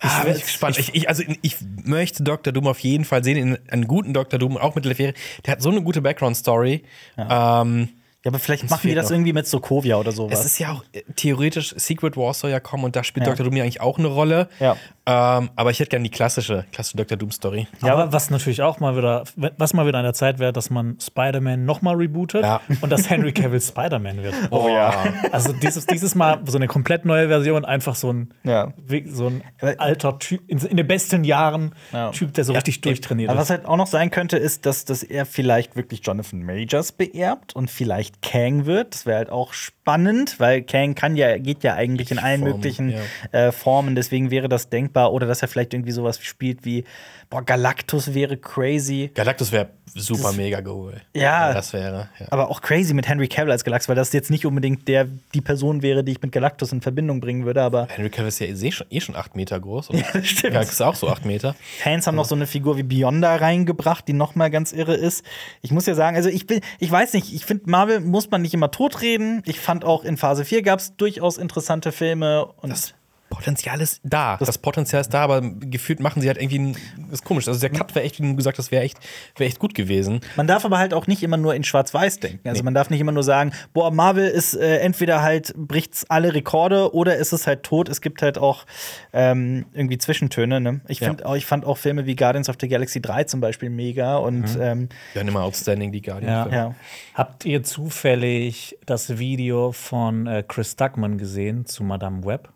[SPEAKER 3] Ah, bin ich gespannt. Ich, ich, also ich möchte Dr. Doom auf jeden Fall sehen, in, einen guten Dr. Doom, auch mit Latveria. Der hat so eine gute Background-Story. Ähm,
[SPEAKER 1] Ja, aber vielleicht machen die das
[SPEAKER 3] noch-
[SPEAKER 1] irgendwie mit Sokovia oder sowas.
[SPEAKER 3] Es ist ja auch äh, theoretisch, Secret Wars soll ja kommen und da spielt
[SPEAKER 1] Ja.
[SPEAKER 3] Dr. Doom ja eigentlich auch eine Rolle.
[SPEAKER 1] Ja.
[SPEAKER 3] Ähm, aber ich hätte gerne die klassische, klassische Dr. Doom-Story.
[SPEAKER 2] Ja, aber was natürlich auch mal wieder, was mal wieder an der Zeit wäre, dass man Spider-Man nochmal rebootet
[SPEAKER 3] Ja.
[SPEAKER 2] und dass Henry Cavill Spider-Man wird.
[SPEAKER 3] Oh ja.
[SPEAKER 2] Also dieses, dieses Mal so eine komplett neue Version, einfach so ein,
[SPEAKER 1] Ja.
[SPEAKER 2] so ein alter Typ, in, in den besten Jahren
[SPEAKER 1] Ja.
[SPEAKER 2] Typ, der so richtig durchtrainiert
[SPEAKER 1] Aber
[SPEAKER 2] ist.
[SPEAKER 1] was halt auch noch sein könnte, ist, dass, dass er vielleicht wirklich Jonathan Majors beerbt und vielleicht Kang wird. Das wäre halt auch spannend, weil Kang kann ja, geht ja eigentlich in allen
[SPEAKER 3] Formen,
[SPEAKER 1] möglichen
[SPEAKER 3] ja.
[SPEAKER 1] äh, Formen. Deswegen wäre das denkbar. Oder dass er vielleicht irgendwie sowas spielt wie, boah, Galactus wäre crazy.
[SPEAKER 3] Galactus wäre super mega cool.
[SPEAKER 1] Ja.
[SPEAKER 3] Das wäre. Ja.
[SPEAKER 1] Aber auch crazy mit Henry Cavill als Galactus, weil das jetzt nicht unbedingt der, die Person wäre, die ich mit Galactus in Verbindung bringen würde. Aber
[SPEAKER 3] Henry Cavill ist ja eh schon, eh schon 8 Meter groß. Und
[SPEAKER 1] das stimmt.
[SPEAKER 3] Galactus ist auch so 8 Meter.
[SPEAKER 1] Fans haben noch so eine Figur wie Beyonda reingebracht, die noch mal ganz irre ist. Ich muss ja sagen, also ich bin, ich weiß nicht, ich finde, Marvel muss man nicht immer totreden. Ich fand auch in Phase 4 gab es durchaus interessante Filme. Und
[SPEAKER 3] Das Potenzial ist da. Das, Potenzial ist da, aber gefühlt machen sie halt irgendwie ein, das ist komisch. Also der Cut wäre echt, wie du gesagt hast, wäre echt, wäre echt gut gewesen.
[SPEAKER 1] man darf aber halt auch nicht immer nur in Schwarz-Weiß denken. Also man darf nicht immer nur sagen, boah, Marvel ist äh, entweder halt bricht's alle Rekorde oder ist es halt tot. Es gibt halt auch ähm, irgendwie Zwischentöne. Ne? Ich,
[SPEAKER 3] Ja.
[SPEAKER 1] find auch, ich fand auch Filme wie Guardians of the Galaxy 3 zum Beispiel mega. Und ähm,
[SPEAKER 3] Die waren immer outstanding, die Guardian.
[SPEAKER 2] Ja.
[SPEAKER 1] ja.
[SPEAKER 2] Habt ihr zufällig das Video von äh, Chris Duckman gesehen zu Madame Web?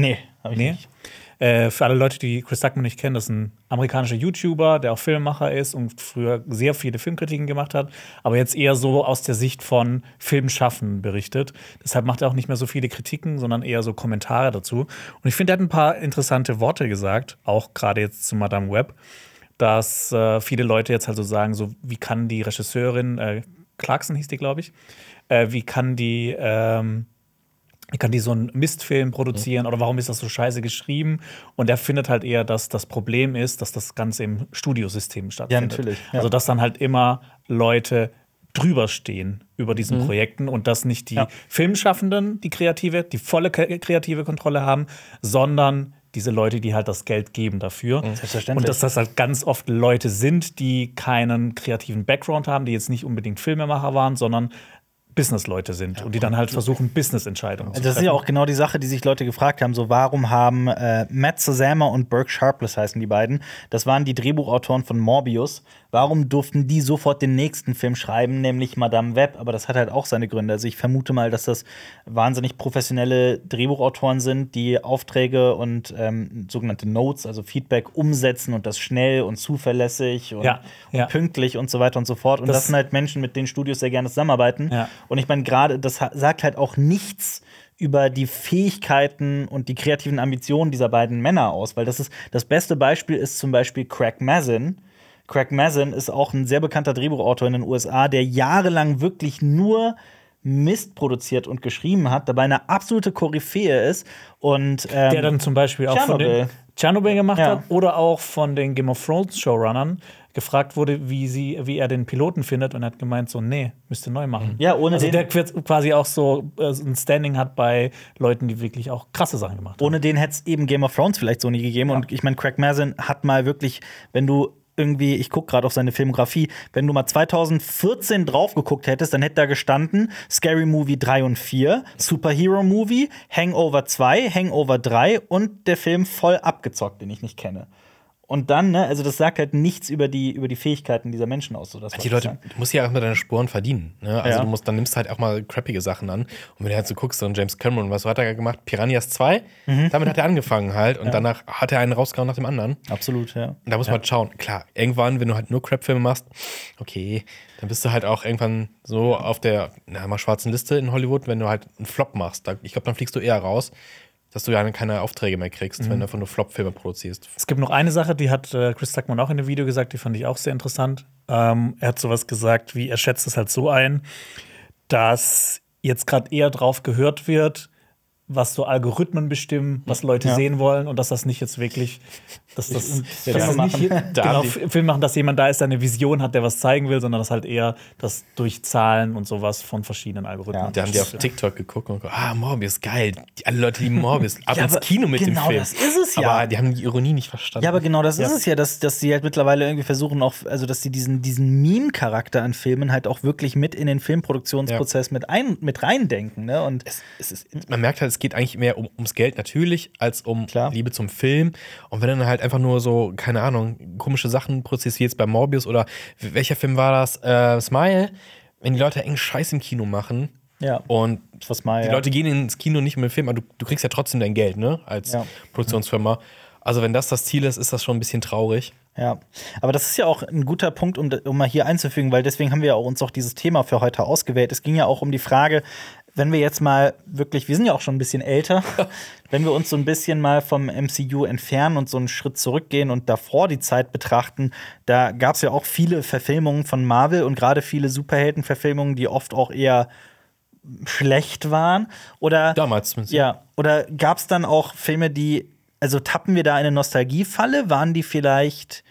[SPEAKER 1] Nee, hab ich
[SPEAKER 2] Nee.
[SPEAKER 1] nicht.
[SPEAKER 2] Äh, für alle Leute, die Chris Duckman nicht kennen, das ist ein amerikanischer YouTuber, der auch Filmemacher ist und früher sehr viele Filmkritiken gemacht hat, aber jetzt eher so aus der Sicht von Filmschaffen berichtet. Deshalb macht er auch nicht mehr so viele Kritiken, sondern eher so Kommentare dazu. Und ich finde, er hat ein paar interessante Worte gesagt, auch gerade jetzt zu Madame Web, dass äh, viele Leute jetzt halt so sagen, so wie kann die Regisseurin, äh, Clarkson hieß die, glaube ich, äh, wie kann die ähm, kann die so einen Mistfilm produzieren oder warum ist das so scheiße geschrieben? Und er findet halt eher, dass das Problem ist, dass das Ganze im Studiosystem stattfindet.
[SPEAKER 1] natürlich, ja.
[SPEAKER 2] Also, dass dann halt immer Leute drüber stehen über diesen Projekten und dass nicht die
[SPEAKER 1] Ja.
[SPEAKER 2] Filmschaffenden die kreative, die volle kreative Kontrolle haben, sondern diese Leute, die halt das Geld geben dafür.
[SPEAKER 1] Selbstverständlich.
[SPEAKER 2] Und dass das halt ganz oft Leute sind, die keinen kreativen Background haben, die jetzt nicht unbedingt Filmemacher waren, sondern Businessleute sind und die dann halt versuchen, Business-Entscheidungen zu
[SPEAKER 1] Also Das ist ja auch genau die Sache, die sich Leute gefragt haben. So, warum haben äh, Matt Sazama und Burke Sharpless heißen die beiden? Das waren die Drehbuchautoren von Morbius. Warum durften die sofort den nächsten Film schreiben, nämlich Madame Web? Aber das hat halt auch seine Gründe. Also ich vermute mal, dass das wahnsinnig professionelle Drehbuchautoren sind, die Aufträge und ähm, sogenannte Notes, also Feedback, umsetzen und das schnell und zuverlässig und,
[SPEAKER 2] Ja, ja.
[SPEAKER 1] und pünktlich und so weiter und so fort. Und
[SPEAKER 2] Das-
[SPEAKER 1] das, sind halt Menschen, mit denen Studios sehr gerne zusammenarbeiten.
[SPEAKER 2] Ja.
[SPEAKER 1] Und ich meine, gerade, das sagt halt auch nichts über die Fähigkeiten und die kreativen Ambitionen dieser beiden Männer aus, weil das ist das beste Beispiel ist zum Beispiel Craig Mazin. Craig Mazin ist auch ein sehr bekannter Drehbuchautor in den USA, der jahrelang wirklich nur Mist produziert und geschrieben hat, dabei eine absolute Koryphäe ist und ähm,
[SPEAKER 2] der dann zum Beispiel auch von
[SPEAKER 1] Tschernobyl.
[SPEAKER 2] den gemacht
[SPEAKER 1] Ja.
[SPEAKER 2] hat oder auch von den Game of Thrones Showrunnern gefragt wurde, wie, sie, wie er den Piloten findet und er hat gemeint so, nee, müsst ihr neu machen.
[SPEAKER 1] Ja, ohne
[SPEAKER 2] also
[SPEAKER 1] den-
[SPEAKER 2] der quasi- auch so äh, ein Standing hat bei Leuten, die wirklich auch krasse Sachen gemacht haben.
[SPEAKER 1] Ohne den hätte es eben Game of Thrones vielleicht so nie gegeben. Und ich meine, Craig Mazin hat mal wirklich, wenn du irgendwie, ich gucke gerade auf seine Filmografie, wenn du mal 2014 drauf geguckt hättest, dann hätte da gestanden Scary Movie 3 und 4, Superhero Movie, Hangover 2, Hangover 3 und der Film voll abgezockt, den ich nicht kenne. Und dann, ne, also das sagt halt nichts über die, über die Fähigkeiten dieser Menschen aus. So das
[SPEAKER 3] Die Leute, du musst ja auch mit deine Spuren verdienen. Ne? Also
[SPEAKER 1] Ja.
[SPEAKER 3] du musst, dann nimmst halt auch mal crappige Sachen an. Und wenn du halt so guckst, so ein James Cameron, was hat er gemacht? Piranhas 2,
[SPEAKER 1] Mhm.
[SPEAKER 3] damit hat er angefangen halt. Und danach hat er einen rausgehauen nach dem anderen.
[SPEAKER 1] Absolut, ja.
[SPEAKER 3] Und da muss man schauen. Klar, irgendwann, wenn du halt nur Crap-Filme machst, okay, dann bist du halt auch irgendwann so auf der na, mal schwarzen Liste in Hollywood, wenn du halt einen Flop machst. Da, ich glaube, dann fliegst du eher raus, dass du ja keine Aufträge mehr kriegst,
[SPEAKER 1] Mhm.
[SPEAKER 3] wenn du von nur Flop-Filme produzierst.
[SPEAKER 2] Es gibt noch eine Sache, die hat äh, Chris Tuckman auch in dem Video gesagt, die fand ich auch sehr interessant. Ähm, er hat sowas gesagt, wie er schätzt es halt so ein, dass jetzt gerade eher drauf gehört wird, was so Algorithmen bestimmen, was Leute
[SPEAKER 1] Ja.
[SPEAKER 2] sehen wollen und dass das nicht jetzt wirklich, dass das,
[SPEAKER 1] Ja,
[SPEAKER 2] dass das nicht genau, Film machen, dass jemand da ist, der eine Vision hat, der was zeigen will, sondern dass halt eher das durch Zahlen und sowas von verschiedenen Algorithmen.
[SPEAKER 1] Ja.
[SPEAKER 3] Da haben die auf TikTok geguckt und gesagt, ah, Morbius, geil. Die, alle Leute lieben Morbius. Ab
[SPEAKER 1] Ja,
[SPEAKER 3] ins Kino mit
[SPEAKER 1] genau
[SPEAKER 3] dem Film.
[SPEAKER 1] das ist es ja.
[SPEAKER 3] Aber die haben die Ironie nicht verstanden.
[SPEAKER 1] Ja, aber genau das ist es ja, dass, dass sie halt mittlerweile irgendwie versuchen, auch, also dass sie diesen, diesen Meme-Charakter an Filmen halt auch wirklich mit in den Filmproduktionsprozess mit, ein, mit reindenken. Ne? Und
[SPEAKER 3] es, es ist, man merkt halt, es geht eigentlich mehr um, ums Geld natürlich, als um
[SPEAKER 1] Klar.
[SPEAKER 3] Liebe zum Film. Und wenn dann halt einfach nur so, keine Ahnung, komische Sachen prozessierst bei Morbius oder welcher Film war das? Äh, Smile, wenn die Leute engen Scheiß im Kino machen
[SPEAKER 1] ja,
[SPEAKER 3] und
[SPEAKER 1] mal.
[SPEAKER 3] die
[SPEAKER 1] ja.
[SPEAKER 3] Leute gehen ins Kino nicht mit dem Film, aber du, du kriegst ja trotzdem dein Geld, ne? Als
[SPEAKER 1] Ja.
[SPEAKER 3] Produktionsfirma. Also, wenn das das Ziel ist, ist das schon ein bisschen traurig.
[SPEAKER 1] Ja, aber das ist ja auch ein guter Punkt, um, um mal hier einzufügen, weil deswegen haben wir ja auch uns auch dieses Thema für heute ausgewählt. Es ging ja auch um die Frage, wenn wir jetzt mal wirklich, wir sind ja auch schon ein bisschen älter, wenn wir uns so ein bisschen mal vom MCU entfernen und so einen Schritt zurückgehen und davor die Zeit betrachten, da gab es ja auch viele Verfilmungen von Marvel und gerade viele Superheldenverfilmungen, die oft auch eher schlecht waren. Oder
[SPEAKER 3] Damals zumindest.
[SPEAKER 1] ja, oder gab es dann auch Filme, die, also tappen wir da in eine Nostalgiefalle? Waren die vielleicht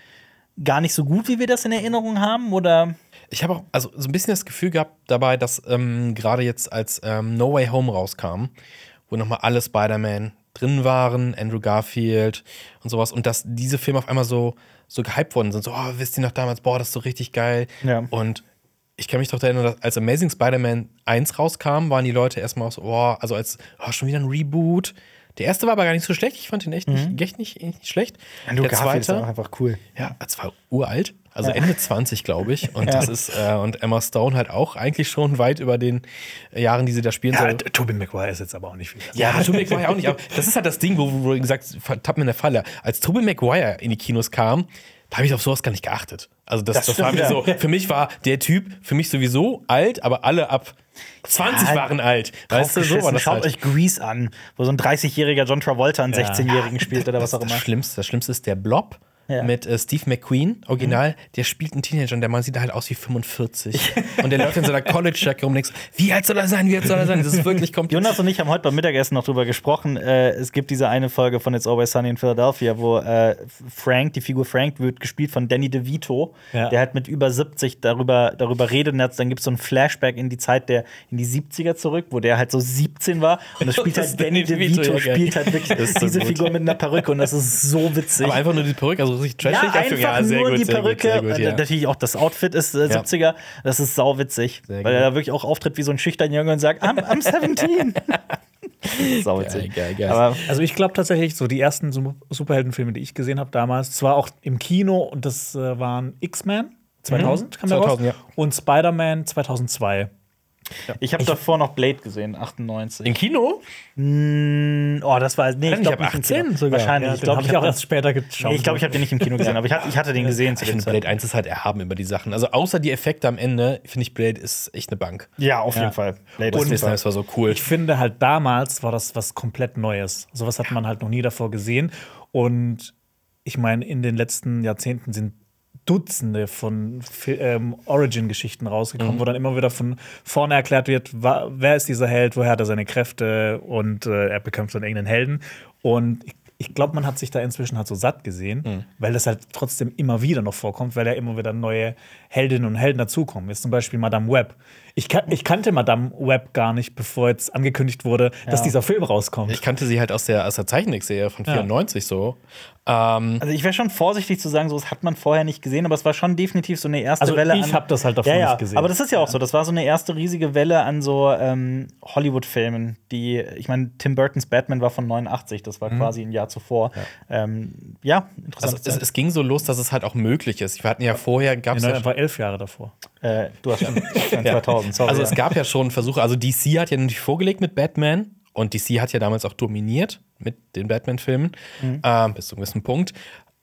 [SPEAKER 1] gar nicht so gut, wie wir das in Erinnerung haben? Oder
[SPEAKER 3] Ich habe auch also so ein bisschen das Gefühl gehabt dabei, dass ähm, gerade jetzt als ähm, No Way Home rauskam, wo nochmal alle Spider-Man drin waren, Andrew Garfield und sowas, und dass diese Filme auf einmal so, so gehypt worden sind. So, oh, wisst ihr noch damals, boah, das ist so richtig geil.
[SPEAKER 1] Ja.
[SPEAKER 3] Und ich kann mich doch erinnern, dass als Amazing Spider-Man 1 rauskam, waren die Leute erstmal auch so, oh, also als, oh, schon wieder ein Reboot. Der erste war aber gar nicht so schlecht. Ich fand ihn echt nicht, echt nicht, echt nicht schlecht. der zweite,
[SPEAKER 1] einfach cool.
[SPEAKER 3] ja, es war uralt, also
[SPEAKER 1] Ja.
[SPEAKER 3] Ende 20, glaube ich. Und
[SPEAKER 1] Ja.
[SPEAKER 3] das ist, äh, und Emma Stone halt auch eigentlich schon weit über den äh, Jahren, die sie da spielen
[SPEAKER 2] Ja,
[SPEAKER 3] soll.
[SPEAKER 2] Tobey Maguire ist jetzt aber auch nicht viel.
[SPEAKER 3] Ja, Tobey Maguire auch nicht. Aber das ist halt das Ding, wo, wo gesagt hast, tapp mir in der Falle. Als Tobey Maguire in die Kinos kam, da habe ich auf sowas gar nicht geachtet. Also das,
[SPEAKER 1] Das
[SPEAKER 3] das, war
[SPEAKER 1] stimmt,
[SPEAKER 3] mir
[SPEAKER 1] ja.
[SPEAKER 3] so, für mich war der Typ, für mich sowieso alt, aber alle ab 20
[SPEAKER 1] Ja,
[SPEAKER 3] waren alt. Weißt du, so war das
[SPEAKER 1] Schaut
[SPEAKER 3] halt.
[SPEAKER 1] euch Grease an, wo so ein 30-jähriger John Travolta einen
[SPEAKER 2] Ja.
[SPEAKER 1] 16-jährigen spielt oder was auch
[SPEAKER 3] Das
[SPEAKER 1] immer.
[SPEAKER 3] Schlimmste, das Schlimmste ist der Blob.
[SPEAKER 1] Ja.
[SPEAKER 3] Mit äh, Steve McQueen, original, der spielt einen Teenager und der Mann sieht halt aus wie 45. und der läuft in so einer College-Jacke rum und denkst, wie alt soll er sein, wie alt soll er sein? Das ist wirklich kompliziert.
[SPEAKER 1] Jonas und ich haben heute beim Mittagessen noch drüber gesprochen. Äh, es gibt diese eine Folge von It's Always Sunny in Philadelphia, wo äh, Frank, die Figur Frank, wird gespielt von Danny DeVito,
[SPEAKER 2] Ja.
[SPEAKER 1] der halt mit über 70 darüber, darüber redet. Und dann gibt es so ein Flashback in die Zeit der, in die 70er zurück, wo der halt so 17 war. Und das spielt
[SPEAKER 3] Das
[SPEAKER 1] halt Danny
[SPEAKER 3] DeVito,
[SPEAKER 1] DeVito,
[SPEAKER 3] ja,
[SPEAKER 1] spielt halt wirklich
[SPEAKER 3] so
[SPEAKER 1] diese
[SPEAKER 3] gut.
[SPEAKER 1] Figur mit einer Perücke und das ist so witzig.
[SPEAKER 3] Aber einfach nur die Perücke, also richtig trashig.
[SPEAKER 1] ja,
[SPEAKER 3] dafür.
[SPEAKER 1] einfach nur die
[SPEAKER 3] sehr gut,
[SPEAKER 1] Perücke.
[SPEAKER 3] sehr gut,
[SPEAKER 1] Äh,
[SPEAKER 3] ja.
[SPEAKER 1] Natürlich auch das Outfit ist äh, 70er. Das ist sauwitzig.
[SPEAKER 3] Sehr
[SPEAKER 1] Weil
[SPEAKER 3] gut.
[SPEAKER 1] er da wirklich auch auftritt wie so ein schüchtern Junge und sagt, I'm, I'm 17. sauwitzig.
[SPEAKER 3] Geil, geil, geil.
[SPEAKER 1] Aber
[SPEAKER 2] Also ich glaube tatsächlich, so die ersten Su- Superheldenfilme, die ich gesehen habe damals, zwar auch im Kino und das äh, waren X-Men 2000 kam der
[SPEAKER 3] 2000,
[SPEAKER 2] raus
[SPEAKER 3] ja.
[SPEAKER 2] und Spider-Man 2002.
[SPEAKER 1] ich habe davor noch Blade gesehen, 98.
[SPEAKER 3] Im Kino?
[SPEAKER 1] Mm, oh, das war nee,
[SPEAKER 3] Ich
[SPEAKER 1] glaub
[SPEAKER 3] hab
[SPEAKER 1] nicht im
[SPEAKER 3] 18
[SPEAKER 1] Kino.
[SPEAKER 3] sogar.
[SPEAKER 1] Wahrscheinlich.
[SPEAKER 2] Ja,
[SPEAKER 1] ich glaube,
[SPEAKER 2] habe
[SPEAKER 1] ich
[SPEAKER 2] ich auch
[SPEAKER 1] habe
[SPEAKER 2] erst später geschaut.
[SPEAKER 1] ich, glaub, ich habe den nicht im Kino gesehen, aber ich hatte, ich hatte den gesehen zu
[SPEAKER 3] Ich finde. Blade 1 ist halt erhaben über die Sachen. Also außer die Effekte am Ende, finde ich, Blade ist echt eine Bank.
[SPEAKER 1] Ja, auf
[SPEAKER 2] Ja.
[SPEAKER 1] jeden Fall. Blade
[SPEAKER 3] Das,
[SPEAKER 1] ist
[SPEAKER 3] das war so cool.
[SPEAKER 2] Ich finde halt damals war das was komplett Neues. Sowas hat man halt noch nie davor gesehen. Und ich meine, in den letzten Jahrzehnten sind Dutzende von ähm, Origin-Geschichten rausgekommen, wo dann immer wieder von vorne erklärt wird, wer ist dieser Held, woher hat er seine Kräfte und äh, er bekämpft dann irgendeinen Helden. Und ich, ich glaube, man hat sich da inzwischen halt so satt gesehen, weil das halt trotzdem immer wieder noch vorkommt, weil ja immer wieder neue Heldinnen und Helden dazukommen. Jetzt zum Beispiel Madame Web. Ich, kan ich kannte Madame Web gar nicht, bevor jetzt angekündigt wurde, dass
[SPEAKER 1] Ja.
[SPEAKER 2] dieser Film rauskommt.
[SPEAKER 3] Ich kannte sie halt aus der, aus der Zeichentrickserie von 94 so. Ähm,
[SPEAKER 1] Also ich wäre schon vorsichtig zu sagen, so das hat man vorher nicht gesehen, aber es war schon definitiv so eine erste
[SPEAKER 2] Also
[SPEAKER 1] Welle.
[SPEAKER 2] ich
[SPEAKER 1] an-
[SPEAKER 2] hab das halt davor
[SPEAKER 1] ja, ja,
[SPEAKER 2] nicht gesehen.
[SPEAKER 1] Aber das ist ja auch so. Das war so eine erste riesige Welle an so ähm, Hollywood-Filmen, die, ich meine, Tim Burtons Batman war von 89, das war quasi ein Jahr zuvor. Ja, ähm, ja interessant.
[SPEAKER 3] also es, es ging so los, dass es halt auch möglich ist. Wir hatten ja vorher, gab es ja
[SPEAKER 2] einfach elf Jahre davor.
[SPEAKER 1] äh, du hast schon 2000, sorry.
[SPEAKER 3] Also es gab ja schon Versuche, also DC hat ja natürlich vorgelegt mit Batman und DC hat ja damals auch dominiert mit den Batman-Filmen
[SPEAKER 1] Mhm.
[SPEAKER 3] ähm, bis zu einem gewissen Punkt.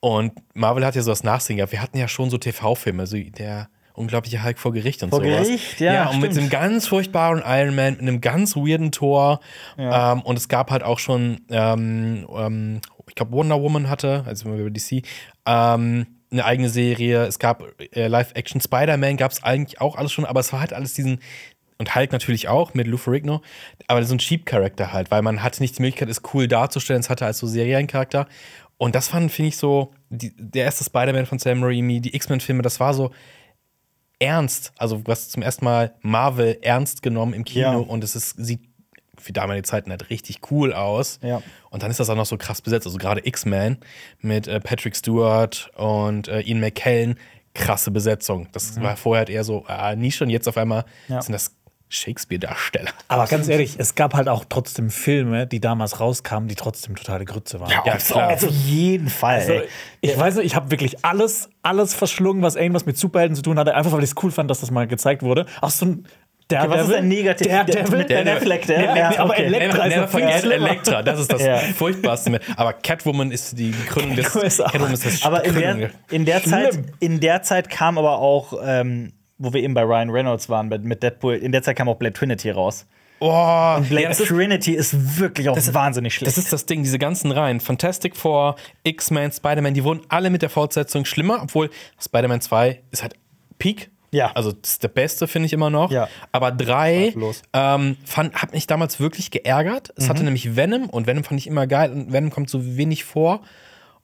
[SPEAKER 3] Und Marvel hat ja sowas Nachsehen gehabt. Wir hatten ja schon so TV-Filme, so der unglaubliche Hulk vor Gericht und
[SPEAKER 1] Vor
[SPEAKER 3] sowas.
[SPEAKER 1] Gericht, ja,
[SPEAKER 3] Ja, und mit einem ganz furchtbaren Iron Man, mit einem ganz weirden Tor.
[SPEAKER 1] Ja.
[SPEAKER 3] Ähm, und es gab halt auch schon, ähm, ähm, ich glaube, Wonder Woman hatte, also über DC, ähm, eine eigene Serie. Es gab äh, Live-Action Spider-Man, gab es eigentlich auch alles schon, aber es war halt alles diesen und Hulk natürlich auch mit Lou Ferrigno, aber so ein Cheap-Charakter halt, weil man hatte nicht die Möglichkeit, es cool darzustellen, es hatte als so Seriencharakter. Und das fand, finde ich, so, die, der erste Spider-Man von Sam Raimi, die X-Men-Filme, das war so ernst. Also, du hast zum ersten Mal Marvel ernst genommen im Kino
[SPEAKER 1] Ja.
[SPEAKER 3] und es ist, sieht für damalige Zeiten halt richtig cool aus.
[SPEAKER 1] Ja.
[SPEAKER 3] Und dann ist das auch noch so krass besetzt. Also gerade X-Men mit äh, Patrick Stewart und äh, Ian McKellen, krasse Besetzung. Das war vorher halt eher so ah, Nische und jetzt auf einmal
[SPEAKER 1] Ja.
[SPEAKER 3] sind das Shakespeare-Darsteller.
[SPEAKER 2] Aber ganz ehrlich, es gab halt auch trotzdem Filme, die damals rauskamen, die trotzdem totale Grütze waren.
[SPEAKER 3] Ja, klar.
[SPEAKER 1] Auf jeden Fall.
[SPEAKER 2] Also, ich weiß nicht, ich habe wirklich alles, alles verschlungen, was irgendwas mit Superhelden zu tun hatte, einfach weil ich es cool fand, dass das mal gezeigt wurde. Auch so ein der
[SPEAKER 1] Okay, was ist ein negativ-
[SPEAKER 2] Der
[SPEAKER 1] der-
[SPEAKER 2] Devil?
[SPEAKER 1] mit Ben Affleck, der-
[SPEAKER 2] ja, nee, aber. Elektra
[SPEAKER 3] Never,
[SPEAKER 2] ist
[SPEAKER 3] never forget. Elektra, das ist das
[SPEAKER 1] Ja.
[SPEAKER 3] Furchtbarste. Mit. Aber Catwoman ist die Gründung des. Catwoman ist das
[SPEAKER 1] Aber in der, in, der Zeit, in der Zeit kam aber auch, ähm, wo wir eben bei Ryan Reynolds waren, mit, mit Deadpool, in der Zeit kam auch Blade Trinity raus.
[SPEAKER 3] Oh,
[SPEAKER 1] Blade
[SPEAKER 3] ja, das, ist,
[SPEAKER 1] Trinity ist wirklich auch wahnsinnig schlecht.
[SPEAKER 3] das ist das Ding, diese ganzen Reihen. Fantastic Four, X-Men, Spider-Man, die wurden alle mit der Fortsetzung schlimmer, obwohl Spider-Man 2 ist halt Peak.
[SPEAKER 1] Ja.
[SPEAKER 3] Also das ist der beste, finde ich immer noch.
[SPEAKER 1] Ja.
[SPEAKER 3] Aber 3
[SPEAKER 1] Zweifellos.
[SPEAKER 3] ähm, fand, hat mich damals wirklich geärgert. Es
[SPEAKER 1] Mhm.
[SPEAKER 3] hatte nämlich Venom und Venom fand ich immer geil und Venom kommt so wenig vor.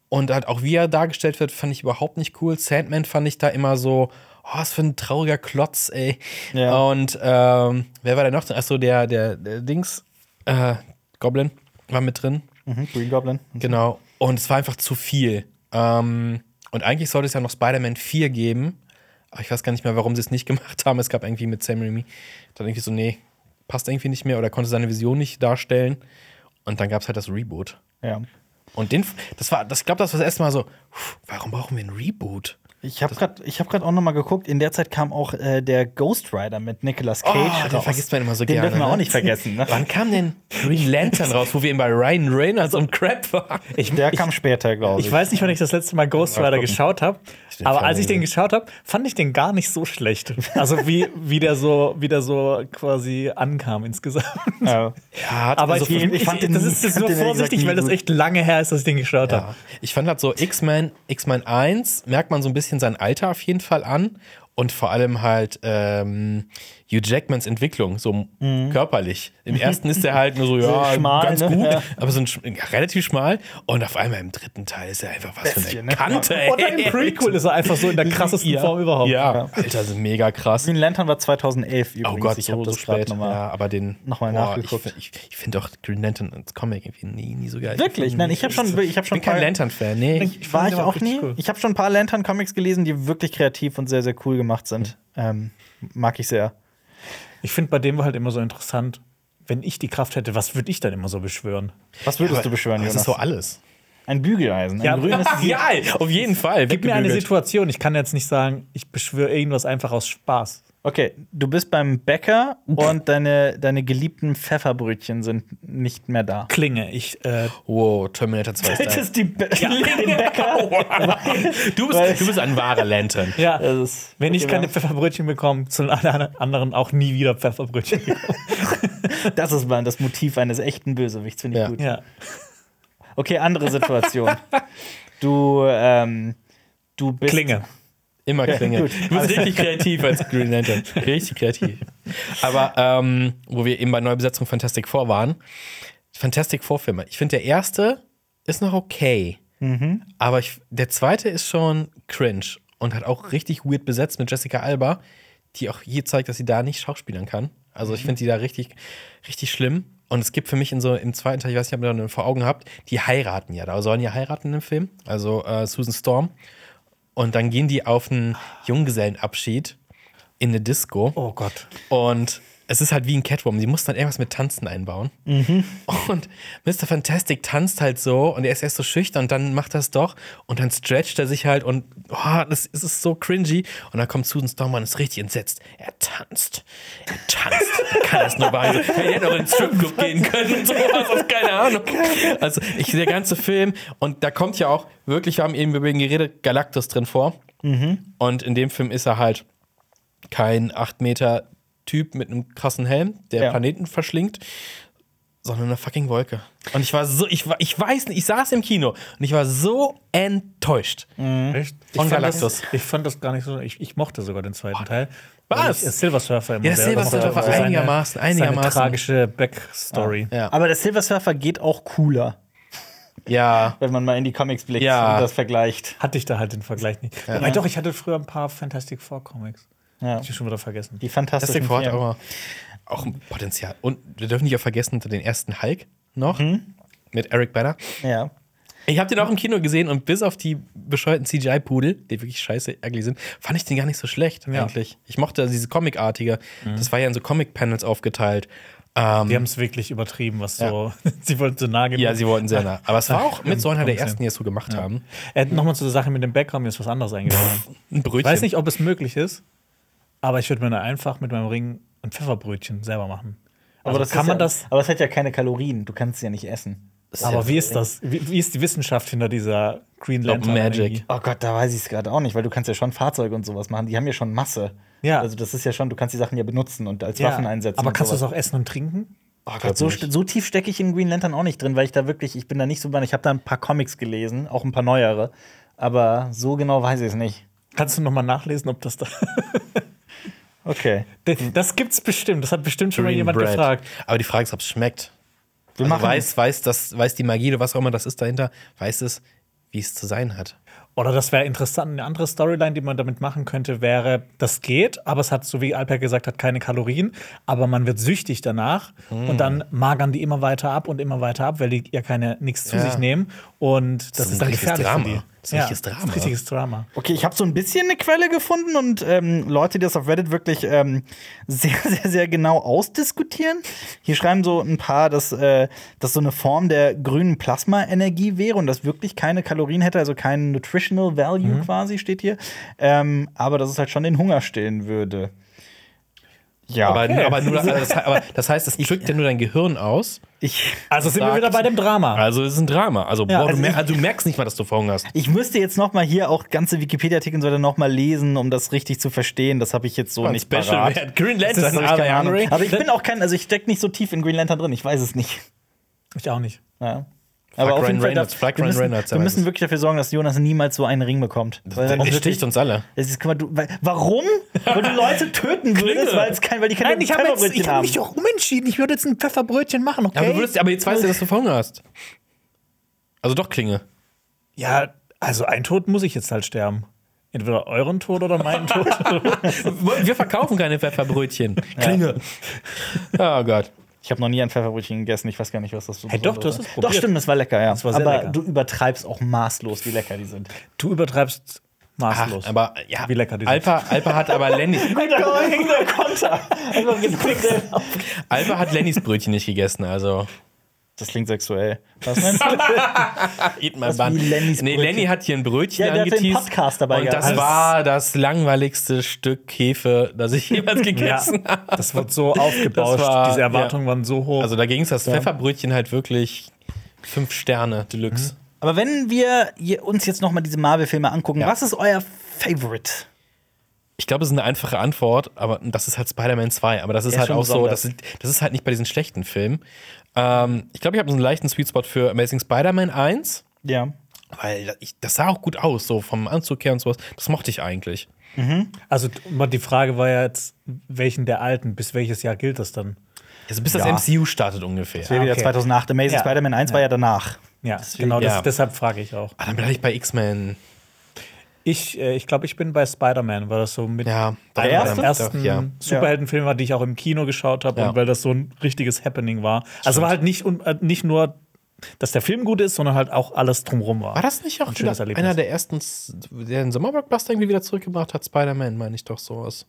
[SPEAKER 3] Und halt auch wie er dargestellt wird, fand ich überhaupt nicht cool. Sandman fand ich da immer so, oh, was für ein trauriger Klotz, ey.
[SPEAKER 1] Ja.
[SPEAKER 3] Und ähm, wer war da noch? Achso, der, der, der Dings, äh, Goblin war mit drin.
[SPEAKER 1] mhm, Green Goblin.
[SPEAKER 3] Genau. Und es war einfach zu viel. Ähm, und eigentlich sollte es ja noch Spider-Man 4 geben. Ich weiß gar nicht mehr, warum sie es nicht gemacht haben. Es gab irgendwie mit Sam Raimi dann irgendwie so, nee, passt irgendwie nicht mehr oder konnte seine Vision nicht darstellen. Und dann gab es halt das Reboot.
[SPEAKER 1] Ja.
[SPEAKER 3] Und den, das war, das, glaube, das war das erste Mal so, warum brauchen wir ein Reboot?
[SPEAKER 1] Ich habe gerade hab auch noch mal geguckt, in der Zeit kam auch äh, der Ghost Rider mit Nicolas Cage.
[SPEAKER 3] Oh, den
[SPEAKER 1] raus.
[SPEAKER 3] vergisst man immer so
[SPEAKER 1] Den
[SPEAKER 3] gerne.
[SPEAKER 1] dürfen wir
[SPEAKER 3] ne?
[SPEAKER 1] auch nicht vergessen. Ne?
[SPEAKER 3] Wann kam denn Green Lantern raus, wo wir eben bei Ryan Reynolds und Crap waren?
[SPEAKER 2] Ich,
[SPEAKER 1] Der
[SPEAKER 2] ich,
[SPEAKER 1] kam später, glaube ich.
[SPEAKER 2] ich weiß nicht, wann ich das letzte Mal Ghost Rider geschaut habe,
[SPEAKER 3] den
[SPEAKER 2] aber als ich den geschaut habe, fand ich den gar nicht so schlecht. Also wie, wie, der so, wie der so quasi ankam insgesamt.
[SPEAKER 1] Ja.
[SPEAKER 3] Ja,
[SPEAKER 2] Aber
[SPEAKER 3] also
[SPEAKER 2] ich, ich,
[SPEAKER 1] fand den-
[SPEAKER 2] das ist jetzt nur
[SPEAKER 1] den
[SPEAKER 2] vorsichtig, weil das echt lange her ist, dass ich den geschaut habe.
[SPEAKER 3] Ja. Ich fand halt so X-Men, X-Men 1 merkt man so ein bisschen sein Alter auf jeden Fall an und vor allem halt ähm, Hugh Jackmans Entwicklung, so körperlich. Im ersten ist er halt nur so, ja,
[SPEAKER 1] schmal,
[SPEAKER 3] ganz
[SPEAKER 1] ne?
[SPEAKER 3] gut,
[SPEAKER 1] Ja.
[SPEAKER 3] aber so ein, ja, relativ schmal und auf einmal im dritten Teil ist er einfach was für
[SPEAKER 1] Bestie,
[SPEAKER 3] eine
[SPEAKER 1] ne?
[SPEAKER 3] Kante, ey.
[SPEAKER 2] Oder im Prequel ist er einfach so in der krassesten
[SPEAKER 3] ja.
[SPEAKER 2] Form überhaupt.
[SPEAKER 3] Ja, Alter, ist mega krass.
[SPEAKER 1] Green Lantern war 2011 übrigens.
[SPEAKER 3] Oh Gott,
[SPEAKER 1] ich
[SPEAKER 3] so,
[SPEAKER 1] habe
[SPEAKER 3] so
[SPEAKER 1] das gerade
[SPEAKER 3] spät.
[SPEAKER 1] nochmal.
[SPEAKER 3] Ja, aber den
[SPEAKER 1] noch mal
[SPEAKER 3] boah,
[SPEAKER 1] nachgeguckt.
[SPEAKER 3] Ich, ich, ich finde auch Green Lantern als Comic irgendwie nie, nie so geil.
[SPEAKER 1] Wirklich? Nein, ich habe schon, ich habe
[SPEAKER 3] Ich
[SPEAKER 1] schon
[SPEAKER 3] bin kein
[SPEAKER 1] paar-
[SPEAKER 3] Lantern-Fan, nee.
[SPEAKER 2] Ich
[SPEAKER 1] war ich auch nie.
[SPEAKER 2] cool.
[SPEAKER 1] Ich habe schon ein paar Lantern-Comics gelesen, die wirklich kreativ und sehr, sehr cool gemacht sind. Ähm, mag ich sehr.
[SPEAKER 2] Ich finde bei dem war halt immer so interessant, wenn ich die Kraft hätte, was würde ich dann immer so beschwören?
[SPEAKER 1] Was würdest
[SPEAKER 3] Aber-
[SPEAKER 1] du beschwören,
[SPEAKER 3] aber Das
[SPEAKER 1] Jonas?
[SPEAKER 3] ist so alles.
[SPEAKER 1] ein Bügeleisen. Ein
[SPEAKER 2] Ja,
[SPEAKER 1] grünes
[SPEAKER 3] Ja, auf jeden Fall.
[SPEAKER 2] Gib mir eine. Situation. Ich kann jetzt nicht sagen, ich beschwöre irgendwas einfach aus Spaß.
[SPEAKER 1] Okay, du bist beim Bäcker und deine, deine geliebten Pfefferbrötchen sind nicht mehr da.
[SPEAKER 2] Klinge. Ich, äh,
[SPEAKER 3] Wow, Terminator 2 ist da.
[SPEAKER 1] die Bä den Bäcker.
[SPEAKER 3] Du bist, du bist ein wahrer Lantern.
[SPEAKER 2] ja,
[SPEAKER 1] Das ist-
[SPEAKER 2] wenn ich keine Pfefferbrötchen bekomme, zu allen anderen auch nie wieder Pfefferbrötchen.
[SPEAKER 1] Das ist mal das Motiv eines echten Bösewichts, finde ich
[SPEAKER 3] Ja.
[SPEAKER 1] gut.
[SPEAKER 2] ja.
[SPEAKER 1] Okay, andere Situation. Du, ähm, du bist.
[SPEAKER 2] Klinge.
[SPEAKER 3] Immer Klinge.
[SPEAKER 1] gut.
[SPEAKER 3] Du bist richtig kreativ als Green Lantern. Richtig kreativ. Aber ähm, wo wir eben bei Neubesetzung Fantastic Four waren, Fantastic Four Filme. Ich finde, der erste ist noch okay. Aber ich, der zweite ist schon cringe und hat auch richtig weird besetzt mit Jessica Alba, die auch hier zeigt, dass sie da nicht schauspielern kann. Also ich finde die da richtig, richtig schlimm. Und es gibt für mich in so im zweiten Teil, ich weiß nicht, ob ihr das vor Augen habt, die heiraten ja. Da sollen ja heiraten im Film. Also äh, Susan Storm. Und dann gehen die auf einen Junggesellenabschied in eine Disco.
[SPEAKER 2] Oh Gott.
[SPEAKER 3] Und es ist halt wie ein Catwoman. Die muss dann irgendwas mit Tanzen einbauen. Und Mr. Fantastic tanzt halt so und er ist erst so schüchtern und dann macht er es doch und dann stretcht er sich halt und oh, das, ist so cringy. Und dann kommt Susan Storm und ist richtig entsetzt. Er tanzt. Er tanzt. Er kann das nur behalten. Er hätte auch in den Stripclub gehen können und sowas. Also, keine Ahnung. Also, ich der ganze Film und da kommt ja auch wirklich, wir haben eben über ihn geredet, Galactus drin vor. Und in dem Film ist er halt kein 8 Meter Typ mit einem krassen Helm, der
[SPEAKER 1] Ja.
[SPEAKER 3] Planeten verschlingt, sondern eine fucking Wolke. Und ich war so, ich war, ich weiß nicht, ich saß im Kino und ich war so enttäuscht.
[SPEAKER 2] Echt? Ich
[SPEAKER 3] Von
[SPEAKER 2] fand,
[SPEAKER 3] Galactus.
[SPEAKER 2] das, ich fand das gar nicht so. Ich, ich mochte sogar den zweiten Teil.
[SPEAKER 3] was?
[SPEAKER 2] Weil ich, äh, Silver Surfer immer
[SPEAKER 3] Ja,
[SPEAKER 2] sehr-
[SPEAKER 3] Silver
[SPEAKER 2] das
[SPEAKER 3] Surfer
[SPEAKER 2] war seine-
[SPEAKER 3] einigermaßen, einigermaßen.
[SPEAKER 2] Seine tragische Backstory.
[SPEAKER 3] Ja.
[SPEAKER 1] Aber der Silver Surfer geht auch cooler,
[SPEAKER 3] ja.
[SPEAKER 1] wenn man mal in die Comics blickt
[SPEAKER 3] Ja.
[SPEAKER 1] und das vergleicht.
[SPEAKER 2] Hatte ich da halt den Vergleich nicht. Wobei doch, ich hatte früher ein paar Fantastic Four Comics.
[SPEAKER 1] Ja.
[SPEAKER 2] Hab ich schon wieder vergessen.
[SPEAKER 1] Die
[SPEAKER 3] Das
[SPEAKER 1] fantastischen
[SPEAKER 3] Four hat
[SPEAKER 1] Vier.
[SPEAKER 3] auch, auch ein Potenzial. Und wir dürfen nicht auch vergessen, den ersten Hulk noch mit Eric Banner.
[SPEAKER 1] Ja.
[SPEAKER 3] Ich habe den auch im Kino gesehen und bis auf die bescheuerten CGI-Pudel, die wirklich scheiße ugly sind, fand ich den gar nicht so schlecht
[SPEAKER 2] Ja.
[SPEAKER 3] eigentlich. Ich mochte diese Comic-artige. Das war ja in so Comic-Panels aufgeteilt. Ähm,
[SPEAKER 2] Die haben es wirklich übertrieben, was so. sie wollten so nah gehen.
[SPEAKER 3] ja, sie wollten sehr nah. Aber es war auch mit so einer der ersten, die es so gemacht haben.
[SPEAKER 2] Äh, Nochmal zu der Sache mit dem Background, mir ist was anderes eingefallen.
[SPEAKER 3] Ein
[SPEAKER 2] Ich
[SPEAKER 3] Brötchen.
[SPEAKER 2] weiß nicht, ob es möglich ist, aber ich würde mir einfach mit meinem Ring ein Pfefferbrötchen selber machen. Also
[SPEAKER 1] Aber das
[SPEAKER 2] kann man
[SPEAKER 1] ja,
[SPEAKER 2] das.
[SPEAKER 1] Aber es hat ja keine Kalorien. Du kannst es ja nicht essen.
[SPEAKER 2] Aber wie ist das? Wie, wie ist die Wissenschaft hinter dieser Green Lantern?
[SPEAKER 3] Magic.
[SPEAKER 1] Oh Gott, da weiß ich es gerade auch nicht, weil du kannst ja schon Fahrzeuge und sowas machen. Die haben ja schon Masse.
[SPEAKER 2] Ja.
[SPEAKER 1] Also das ist ja schon, du kannst die Sachen ja benutzen und als
[SPEAKER 2] Ja,
[SPEAKER 1] Waffen einsetzen.
[SPEAKER 2] Aber kannst du es auch essen und trinken?
[SPEAKER 1] Oh Gott, so, so tief stecke ich in Green Lantern auch nicht drin, weil ich da wirklich, ich bin da nicht so weit. Ich habe da ein paar Comics gelesen, auch ein paar neuere. Aber so genau weiß ich es nicht.
[SPEAKER 2] Kannst du noch mal nachlesen, ob das da.
[SPEAKER 1] Okay.
[SPEAKER 2] das gibt's bestimmt. Das hat bestimmt schon mal
[SPEAKER 3] Green
[SPEAKER 2] jemand
[SPEAKER 3] Bread.
[SPEAKER 2] gefragt.
[SPEAKER 3] Aber die Frage ist, ob es schmeckt.
[SPEAKER 1] Wir
[SPEAKER 3] Also
[SPEAKER 1] machen
[SPEAKER 3] weiß, weiß, das, weiß die Magie oder was auch immer das ist dahinter, weiß es, wie es zu sein hat.
[SPEAKER 2] Oder das wäre interessant. Eine andere Storyline, die man damit machen könnte, wäre, das geht, aber es hat, so wie Alper gesagt hat, keine Kalorien, aber man wird süchtig danach und dann magern die immer weiter ab und immer weiter ab, weil die ja keine nichts zu
[SPEAKER 3] Ja.
[SPEAKER 2] sich nehmen. Und das,
[SPEAKER 3] ist
[SPEAKER 2] ist,
[SPEAKER 3] ein
[SPEAKER 2] dann gefährlich
[SPEAKER 3] Drama.
[SPEAKER 2] für die.
[SPEAKER 3] Das ist ein richtiges Drama.
[SPEAKER 2] ist richtiges Drama.
[SPEAKER 1] Okay, ich habe so ein bisschen eine Quelle gefunden und ähm, Leute, die das auf Reddit wirklich ähm, sehr, sehr, sehr genau ausdiskutieren. Hier schreiben so ein paar, dass äh, das so eine Form der grünen Plasma-Energie wäre und das wirklich keine Kalorien hätte, also kein Nutritional Value quasi steht hier. Ähm, aber dass es halt schon den Hunger stillen würde. Ja,
[SPEAKER 3] Aber, aber, nur, also das, aber das heißt, es drückt ja nur dein Gehirn aus.
[SPEAKER 1] ich,
[SPEAKER 2] Also sind wir wieder bei dem Drama.
[SPEAKER 3] Also es ist ein Drama. Also, boah,
[SPEAKER 1] also
[SPEAKER 3] du, mer
[SPEAKER 1] ich-
[SPEAKER 3] also du merkst nicht mal, dass du Hunger hast.
[SPEAKER 1] ich müsste jetzt noch mal hier auch ganze Wikipedia-Artikel und so noch mal lesen, um das richtig zu verstehen. Das habe ich jetzt so nicht parat.
[SPEAKER 3] Wert. Green
[SPEAKER 1] Das
[SPEAKER 3] Lantern,
[SPEAKER 1] hab ich
[SPEAKER 3] are
[SPEAKER 1] keine Ahnung.
[SPEAKER 3] hungry?
[SPEAKER 1] Aber ich bin auch kein, also ich stecke nicht so tief in Green Lantern drin. Ich weiß es nicht.
[SPEAKER 2] Ich auch nicht.
[SPEAKER 1] Ja. Aber auf jeden Fall,
[SPEAKER 3] Reynolds, frag
[SPEAKER 1] wir müssen,
[SPEAKER 3] Reynolds,
[SPEAKER 1] wir müssen
[SPEAKER 3] es.
[SPEAKER 1] wirklich dafür sorgen, dass Jonas niemals so einen Ring bekommt. Weil
[SPEAKER 3] Der
[SPEAKER 1] wirklich-
[SPEAKER 3] sticht uns alle.
[SPEAKER 1] Das ist, mal, du, weil, warum? weil du Leute töten würdest, weil, es kein, weil die keine
[SPEAKER 2] Nein, ich habe
[SPEAKER 1] Pfefferbrötchen
[SPEAKER 2] hab
[SPEAKER 1] haben.
[SPEAKER 2] mich doch umentschieden. Ich würde jetzt ein Pfefferbrötchen machen, okay?
[SPEAKER 3] Aber, würdest, aber jetzt weißt du, dass du Hunger hast. Also doch Klinge.
[SPEAKER 2] ja, also ein Tod muss ich jetzt halt sterben. Entweder euren Tod oder meinen Tod.
[SPEAKER 3] Wir verkaufen keine Pfefferbrötchen. Klinge. Oh Gott.
[SPEAKER 1] Ich habe noch nie ein Pfefferbrötchen gegessen. Ich weiß gar nicht, was das so
[SPEAKER 2] Hey, doch, du hast es
[SPEAKER 1] ist.
[SPEAKER 2] probiert.
[SPEAKER 1] Doch, stimmt, das war lecker, ja.
[SPEAKER 2] War
[SPEAKER 1] Aber
[SPEAKER 2] lecker.
[SPEAKER 1] du übertreibst auch maßlos, wie lecker die sind.
[SPEAKER 2] du übertreibst maßlos.
[SPEAKER 3] Ach, aber ja,
[SPEAKER 2] Wie lecker die sind.
[SPEAKER 3] Alpha, Alpha hat aber Lenny. Alpha hat Lennys Brötchen nicht gegessen, also.
[SPEAKER 1] Das klingt sexuell. Was meinst du?
[SPEAKER 3] Eat my bun.
[SPEAKER 1] wie Lennys
[SPEAKER 3] Nee? Lenny hat hier ein Brötchen
[SPEAKER 1] Ja, der hat den
[SPEAKER 3] angeteased.
[SPEAKER 1] Podcast dabei
[SPEAKER 3] Und das
[SPEAKER 1] gehabt.
[SPEAKER 3] war das langweiligste Stück Hefe, das ich jemals gegessen
[SPEAKER 2] ja,
[SPEAKER 3] habe.
[SPEAKER 2] das wird so aufgebauscht.
[SPEAKER 3] Das war-
[SPEAKER 2] Diese Erwartungen waren so hoch.
[SPEAKER 3] Also da ging es das Pfefferbrötchen halt wirklich fünf Sterne Deluxe.
[SPEAKER 1] Aber wenn wir uns jetzt noch mal diese Marvel-Filme angucken,
[SPEAKER 3] Ja.
[SPEAKER 1] was ist euer Favorite?
[SPEAKER 3] Ich glaube, es ist eine einfache Antwort, aber das ist halt Spider-Man 2. Aber das ist
[SPEAKER 1] Ja,
[SPEAKER 3] halt auch so,
[SPEAKER 1] besonders.
[SPEAKER 3] das ist, das ist halt nicht bei diesen schlechten Filmen. Ähm, ich glaube, ich habe so einen leichten Sweet Spot für Amazing Spider-Man 1,
[SPEAKER 1] Ja.
[SPEAKER 3] weil ich, das sah auch gut aus, so vom Anzug her und sowas. Das mochte ich eigentlich.
[SPEAKER 2] also t- die Frage war ja jetzt, welchen der alten, bis welches Jahr gilt das dann?
[SPEAKER 3] Also bis
[SPEAKER 1] Ja.
[SPEAKER 3] das MCU startet ungefähr.
[SPEAKER 1] Das wäre wieder
[SPEAKER 2] okay.
[SPEAKER 1] 2008. Amazing
[SPEAKER 2] Ja.
[SPEAKER 1] Spider-Man 1 war ja danach.
[SPEAKER 2] Ja, genau, das,
[SPEAKER 3] ja.
[SPEAKER 2] deshalb frage ich auch.
[SPEAKER 3] Ah, dann bleibe ich bei X-Men.
[SPEAKER 2] Ich, äh, ich glaube, ich bin bei Spider-Man, weil das so mit
[SPEAKER 3] Ja,
[SPEAKER 1] Der erste?
[SPEAKER 2] ersten
[SPEAKER 3] ja.
[SPEAKER 2] Superheldenfilme war, die ich auch im Kino geschaut habe
[SPEAKER 3] Ja.
[SPEAKER 2] und weil das so ein richtiges Happening war. Also war halt nicht, äh, nicht nur, dass der Film gut ist, sondern halt auch alles drumrum war.
[SPEAKER 3] War das nicht auch
[SPEAKER 2] Ein schönes Erlebnis.
[SPEAKER 3] einer der ersten, der den Sommerblockbuster irgendwie wieder zurückgebracht hat? Spider-Man, meine ich doch sowas.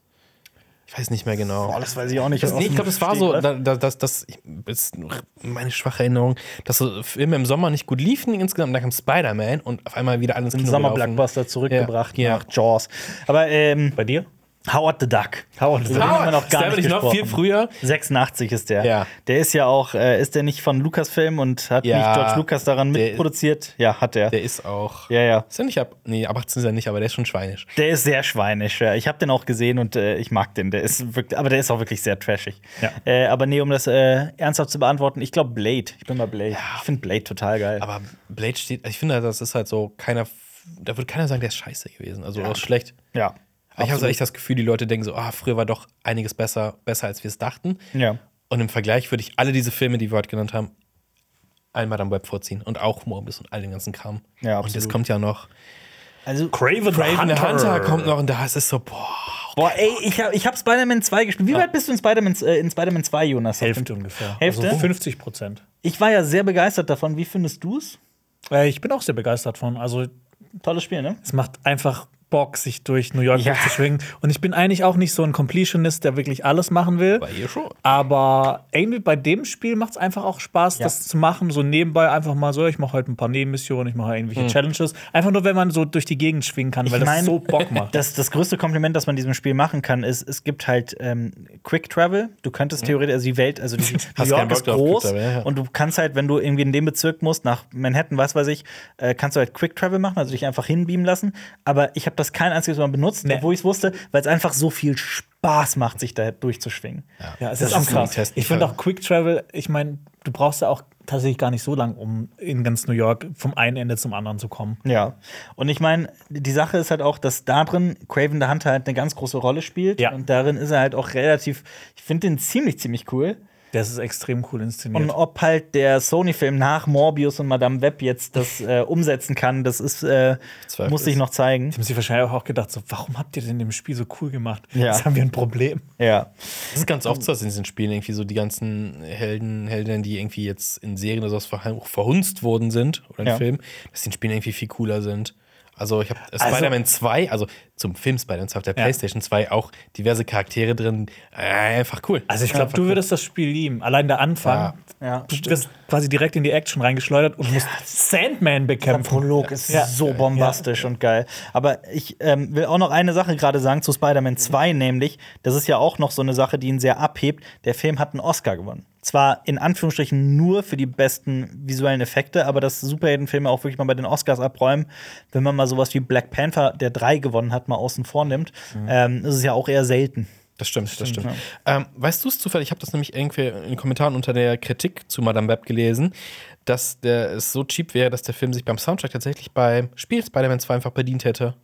[SPEAKER 3] Ich weiß nicht mehr genau.
[SPEAKER 1] Boah, das weiß ich auch nicht.
[SPEAKER 3] Das, nee, ich glaube, das war so,
[SPEAKER 1] Stegreif.
[SPEAKER 3] da, da, das, das ist meine schwache Erinnerung, dass so Filme im Sommer nicht gut liefen insgesamt. Dann kam Spider-Man und auf einmal wieder alles
[SPEAKER 1] Ein
[SPEAKER 3] Kino
[SPEAKER 1] Sommerblockbuster zurückgebracht
[SPEAKER 3] Ja, ja.
[SPEAKER 1] nach Jaws. Aber ähm,
[SPEAKER 2] Bei dir?
[SPEAKER 1] Howard the Duck.
[SPEAKER 2] Howard the Duck.
[SPEAKER 1] den haben wir noch gar
[SPEAKER 3] der
[SPEAKER 1] nicht
[SPEAKER 3] nicht noch viel früher?
[SPEAKER 1] 86 ist der.
[SPEAKER 3] Ja.
[SPEAKER 1] Der ist ja auch, äh, ist der nicht von Lucasfilm und hat
[SPEAKER 3] Ja.
[SPEAKER 1] nicht George Lucas daran
[SPEAKER 3] Der-
[SPEAKER 1] mitproduziert? Ja, hat er.
[SPEAKER 3] Der ist auch.
[SPEAKER 1] ja, ja.
[SPEAKER 3] Ist er nicht ab. Nee, ab 18 ist er nicht, aber der ist schon schweinisch.
[SPEAKER 1] Der ist sehr schweinisch. Ja. Ich habe den auch gesehen und äh, ich mag den. Der ist wirklich, aber der ist auch wirklich sehr trashig.
[SPEAKER 2] Ja.
[SPEAKER 1] Äh, aber nee, um das äh, ernsthaft zu beantworten, ich glaube Blade. Ich bin mal Blade. Ich finde Blade total geil.
[SPEAKER 3] Aber Blade steht, ich finde, das ist halt so, keiner, da würde keiner sagen, der ist scheiße gewesen. Also, ist schlecht.
[SPEAKER 1] ja.
[SPEAKER 3] Aber ich habe so echt das Gefühl, die Leute denken so, ah, früher war doch einiges besser, besser als wir es dachten.
[SPEAKER 1] Ja.
[SPEAKER 3] Und im Vergleich würde ich alle diese Filme, die wir heute genannt haben, einmal am Web vorziehen. Und auch Morbius und all den ganzen Kram.
[SPEAKER 1] Ja,
[SPEAKER 3] und jetzt
[SPEAKER 1] absolut.
[SPEAKER 3] kommt ja noch
[SPEAKER 1] Also,
[SPEAKER 2] Craven,
[SPEAKER 3] Raven the Hunter kommt noch und da ist es so, boah.
[SPEAKER 1] boah, ey, ich habe ich hab Spider-Man 2 gespielt. Wie weit bist du in Spider-Man äh, in Spider 2, Jonas?
[SPEAKER 2] Hälfte ungefähr.
[SPEAKER 1] Hälfte?
[SPEAKER 2] Also 50 Prozent.
[SPEAKER 1] Ich war ja sehr begeistert davon. Wie findest du es?
[SPEAKER 2] Äh, ich bin auch sehr begeistert von. Also,
[SPEAKER 1] Tolles Spiel, ne?
[SPEAKER 2] es macht einfach Bock, sich durch New York
[SPEAKER 1] Ja.
[SPEAKER 2] zu schwingen. Und ich bin eigentlich auch nicht so ein Completionist, der wirklich alles machen will.
[SPEAKER 3] Bei ihr schon.
[SPEAKER 2] Aber irgendwie bei dem Spiel macht es einfach auch Spaß,
[SPEAKER 1] Ja.
[SPEAKER 2] das zu machen. So nebenbei einfach mal so, ich mache halt ein paar Nebenmissionen, ich mache irgendwelche Challenges. Einfach nur, wenn man so durch die Gegend schwingen kann, weil
[SPEAKER 1] Ich
[SPEAKER 2] das
[SPEAKER 1] mein,
[SPEAKER 2] so Bock macht.
[SPEAKER 1] Das, das größte Kompliment, das man diesem Spiel machen kann, ist, es gibt halt ähm, Quick Travel. Du könntest theoretisch, also die Welt, also die, New York ist groß
[SPEAKER 3] Travel, ja.
[SPEAKER 1] und du kannst halt, wenn du irgendwie in dem Bezirk musst, nach Manhattan, was weiß ich, äh, kannst du halt Quick Travel machen, also dich einfach hinbeamen lassen. Aber ich habe das kein einziges Mal benutzt,
[SPEAKER 2] Nee.
[SPEAKER 1] obwohl ich es wusste, weil es einfach so viel Spaß macht, sich da durchzuschwingen.
[SPEAKER 2] Ja, es
[SPEAKER 1] Das
[SPEAKER 2] ist auch krass. Ich finde auch Quick Travel, ich meine, du brauchst ja auch tatsächlich gar nicht so lang, um in ganz New York vom einen Ende zum anderen zu kommen.
[SPEAKER 1] Ja, und ich meine, die Sache ist halt auch, dass da drin Craven the Hunter halt eine ganz große Rolle spielt.
[SPEAKER 2] Ja.
[SPEAKER 1] Und darin ist er halt auch relativ, ich finde den ziemlich, ziemlich cool.
[SPEAKER 2] Das ist extrem cool inszeniert.
[SPEAKER 1] Und ob halt der Sony-Film nach Morbius und Madame Web jetzt das äh, umsetzen kann, das ist, äh, muss sich
[SPEAKER 3] ist.
[SPEAKER 1] noch zeigen.
[SPEAKER 2] Die haben sich wahrscheinlich auch gedacht, so, warum habt ihr denn dem Spiel so cool gemacht?
[SPEAKER 1] Ja.
[SPEAKER 2] Jetzt haben wir ein Problem.
[SPEAKER 1] Ja.
[SPEAKER 3] Das ist ganz oft so, dass in diesen Spielen irgendwie so die ganzen Helden, Heldinnen, die irgendwie jetzt in Serien oder sowas verh- verhunzt worden sind oder in
[SPEAKER 1] Ja.
[SPEAKER 3] Filmen, dass die in Spielen irgendwie viel cooler sind. Also ich habe
[SPEAKER 2] Also-
[SPEAKER 3] Spider-Man 2, also zum Film Spider-Man 2 auf der
[SPEAKER 2] Ja.
[SPEAKER 3] PlayStation 2 auch diverse Charaktere drin. Äh, einfach cool.
[SPEAKER 2] Also ich glaube, du würdest das Spiel lieben. Allein der Anfang.
[SPEAKER 1] Ja,
[SPEAKER 2] du wirst quasi direkt in die Action reingeschleudert und musst Sandman
[SPEAKER 1] Der
[SPEAKER 2] bekämpfen.
[SPEAKER 1] Prolog ist
[SPEAKER 2] Ja.
[SPEAKER 1] so bombastisch und geil. Aber ich ähm, will auch noch eine Sache gerade sagen zu Spider-Man 2, nämlich, das ist ja auch noch so eine Sache, die ihn sehr abhebt. Der Film hat einen Oscar gewonnen. Zwar in Anführungsstrichen nur für die besten visuellen Effekte, aber dass Superheldenfilme auch wirklich mal bei den Oscars abräumen, wenn man mal sowas wie Black Panther, der drei gewonnen hat, mal außen vor nimmt, ähm, ist es ja auch eher selten.
[SPEAKER 3] Das stimmt, das stimmt. Ähm, weißt du es zufällig? Ich habe das nämlich irgendwie in den Kommentaren unter der Kritik zu Madame Web gelesen, dass der, es so cheap wäre, dass der Film sich beim Soundtrack tatsächlich beim Spiel Spider-Man 2 einfach bedient hätte.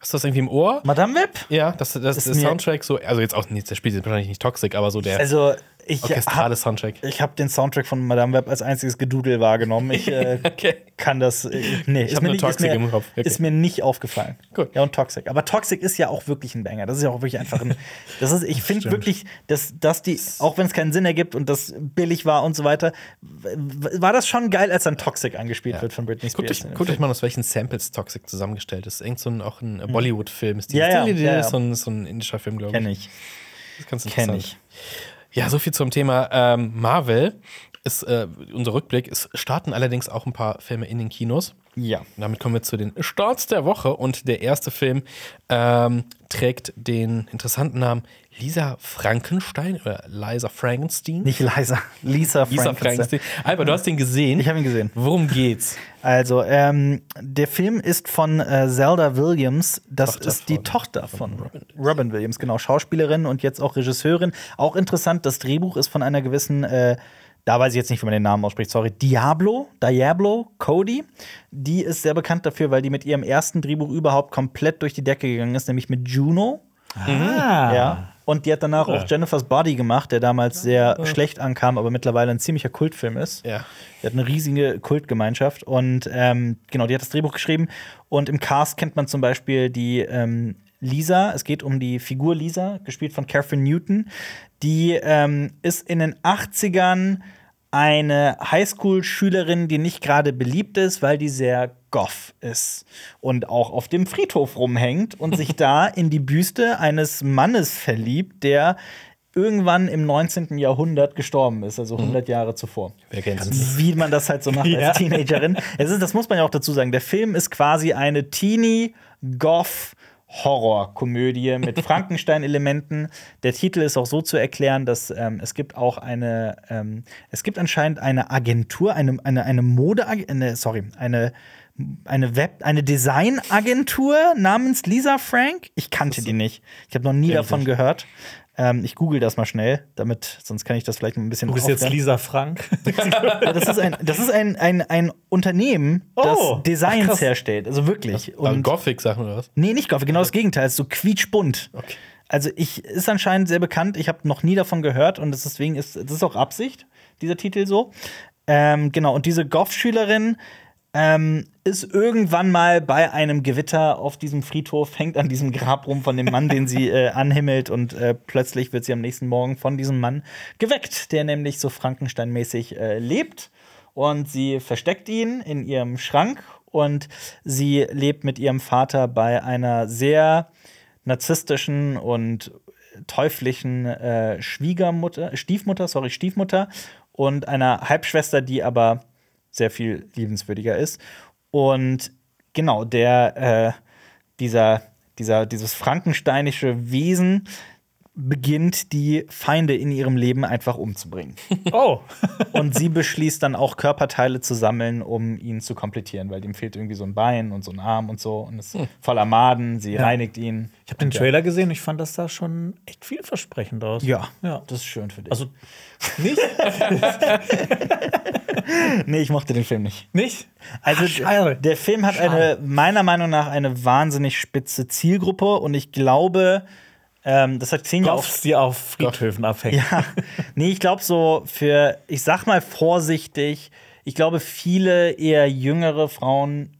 [SPEAKER 3] Hast du das irgendwie im Ohr?
[SPEAKER 1] Madame Web?
[SPEAKER 3] Ja, dass das,
[SPEAKER 1] Ist
[SPEAKER 3] der
[SPEAKER 1] mir-
[SPEAKER 3] Soundtrack so, also jetzt auch nicht, das Spiel ist wahrscheinlich nicht toxic, aber so der
[SPEAKER 1] Also, ich
[SPEAKER 3] orchestrale
[SPEAKER 1] habe
[SPEAKER 3] Soundtrack.
[SPEAKER 1] ich hab den Soundtrack von Madame Web als einziges Gedudel wahrgenommen. Ich äh,
[SPEAKER 3] Okay.
[SPEAKER 1] kann das. Äh, nee, ist
[SPEAKER 3] hab
[SPEAKER 1] mir nicht- ist mir,
[SPEAKER 3] im Kopf. Okay.
[SPEAKER 1] Ist mir nicht aufgefallen.
[SPEAKER 3] Gut.
[SPEAKER 1] Ja, und Toxic. Aber Toxic ist ja auch wirklich ein Banger. Das ist ja auch wirklich einfach ein. Das ist, ich finde wirklich, dass, dass die, auch wenn es keinen Sinn ergibt und das billig war und so weiter, war das schon geil, als dann Toxic angespielt wird von Britney
[SPEAKER 3] Guckt
[SPEAKER 1] Spears.
[SPEAKER 3] euch, guckt euch mal, aus welchen Samples Toxic zusammengestellt ist. Irgend so ein, auch ein Bollywood-Film. Ist die-.
[SPEAKER 1] Ja, ja, ja, ja.
[SPEAKER 3] So, ein, so ein indischer Film, glaube ich.
[SPEAKER 1] Kenn ich.
[SPEAKER 3] Das ist ganz
[SPEAKER 1] Kenn ich.
[SPEAKER 3] Ja, so viel zum Thema ähm, Marvel. Ist, äh, unser Rückblick. Es starten allerdings auch ein paar Filme in den Kinos.
[SPEAKER 1] Ja.
[SPEAKER 3] Und damit kommen wir zu den Starts der Woche. Und der erste Film ähm, trägt den interessanten Namen Lisa Frankenstein oder Liza Frankenstein.
[SPEAKER 1] Nicht Lisa. Lisa
[SPEAKER 3] Lisa
[SPEAKER 1] Frankenstein.
[SPEAKER 3] Frankenstein. Albert, du hast den gesehen.
[SPEAKER 1] Ich habe ihn gesehen.
[SPEAKER 3] Worum geht's?
[SPEAKER 1] Also, ähm, der Film ist von äh, Zelda Williams. Das
[SPEAKER 3] Tochter
[SPEAKER 1] ist die
[SPEAKER 3] von-
[SPEAKER 1] Tochter von Robin Williams, genau. Schauspielerin und jetzt auch Regisseurin. Auch interessant, das Drehbuch ist von einer gewissen, äh, da weiß ich jetzt nicht, wie man den Namen ausspricht, sorry, Diablo, Diablo Cody. Die ist sehr bekannt dafür, weil die mit ihrem ersten Drehbuch überhaupt komplett durch die Decke gegangen ist, nämlich mit Juno.
[SPEAKER 2] Ah.
[SPEAKER 1] Ja. Und die hat danach auch Jennifer's Body gemacht, der damals sehr schlecht ankam, aber mittlerweile ein ziemlicher Kultfilm ist.
[SPEAKER 3] Ja.
[SPEAKER 1] Die hat eine riesige Kultgemeinschaft und ähm, genau, die hat das Drehbuch geschrieben. Und im Cast kennt man zum Beispiel die ähm, Lisa. Es geht um die Figur Lisa, gespielt von Catherine Newton. Die ähm, ist in den 80ern eine Highschool-Schülerin, die nicht gerade beliebt ist, weil die sehr goff ist und auch auf dem Friedhof rumhängt und sich da in die Büste eines Mannes verliebt, der irgendwann im 19. Jahrhundert gestorben ist, also 100 Jahre zuvor.
[SPEAKER 3] Wer kennt's?
[SPEAKER 1] Wie man das halt so macht als Teenagerin. Es ist, das muss man ja auch dazu sagen. Der Film ist quasi eine Teenie, Goth, Horrorkomödie mit Frankenstein-Elementen. Der Titel ist auch so zu erklären, dass ähm, es gibt auch eine, ähm, es gibt anscheinend eine Agentur, eine, eine, eine Mode, eine, sorry, eine eine Web, eine Designagentur namens Lisa Frank. Ich kannte die nicht. Ich habe noch nie davon gehört. Ähm, ich google das mal schnell, damit sonst kann ich das vielleicht ein bisschen.
[SPEAKER 2] Du bist jetzt. Lisa Frank.
[SPEAKER 1] Das ist ein, das ist ein, ein, ein Unternehmen, das
[SPEAKER 2] Oh,
[SPEAKER 1] Designs
[SPEAKER 2] ach, krass.
[SPEAKER 1] herstellt. Also wirklich.
[SPEAKER 3] Und
[SPEAKER 1] Und
[SPEAKER 3] Gothic-Sachen oder was?
[SPEAKER 1] Nee, nicht Gothic, genau das Gegenteil. Es ist so quietschbunt.
[SPEAKER 3] Okay.
[SPEAKER 1] Also ich ist anscheinend sehr bekannt. Ich habe noch nie davon gehört und deswegen ist das ist auch Absicht dieser Titel so. Ähm, genau und diese Goff-Schülerin ähm, ist irgendwann mal bei einem Gewitter auf diesem Friedhof, hängt an diesem Grab rum von dem Mann, den sie äh, anhimmelt und äh, plötzlich wird sie am nächsten Morgen von diesem Mann geweckt, der nämlich so Frankenstein-mäßig äh, lebt. Und sie versteckt ihn in ihrem Schrank und sie lebt mit ihrem Vater bei einer sehr narzisstischen und teuflischen äh, Schwiegermutter, Stiefmutter, sorry, Stiefmutter und einer Halbschwester, die aber sehr viel liebenswürdiger ist. Und genau, der, äh, dieser, dieser, dieses frankensteinische Wesen beginnt, die Feinde in ihrem Leben einfach umzubringen.
[SPEAKER 2] Oh.
[SPEAKER 1] Und sie beschließt dann auch Körperteile zu sammeln, um ihn zu komplettieren, weil ihm fehlt irgendwie so ein Bein und so ein Arm und so und ist voller Maden. Sie reinigt ihn.
[SPEAKER 2] Ich habe den Trailer gesehen und ich fand das da schon echt vielversprechend aus.
[SPEAKER 1] Ja,
[SPEAKER 2] Ja.
[SPEAKER 1] das ist schön für dich.
[SPEAKER 2] Also nicht?
[SPEAKER 1] nee, ich mochte den Film nicht.
[SPEAKER 2] nicht?
[SPEAKER 1] Also
[SPEAKER 2] Ach, schade.
[SPEAKER 1] der Film hat eine meiner Meinung nach eine wahnsinnig spitze Zielgruppe und ich glaube, ähm, das hat Xenia auch
[SPEAKER 2] die auf Friedhöfen abhängen.
[SPEAKER 1] Ja, nee, ich glaube so für, ich sag mal vorsichtig, ich glaube, viele eher jüngere Frauen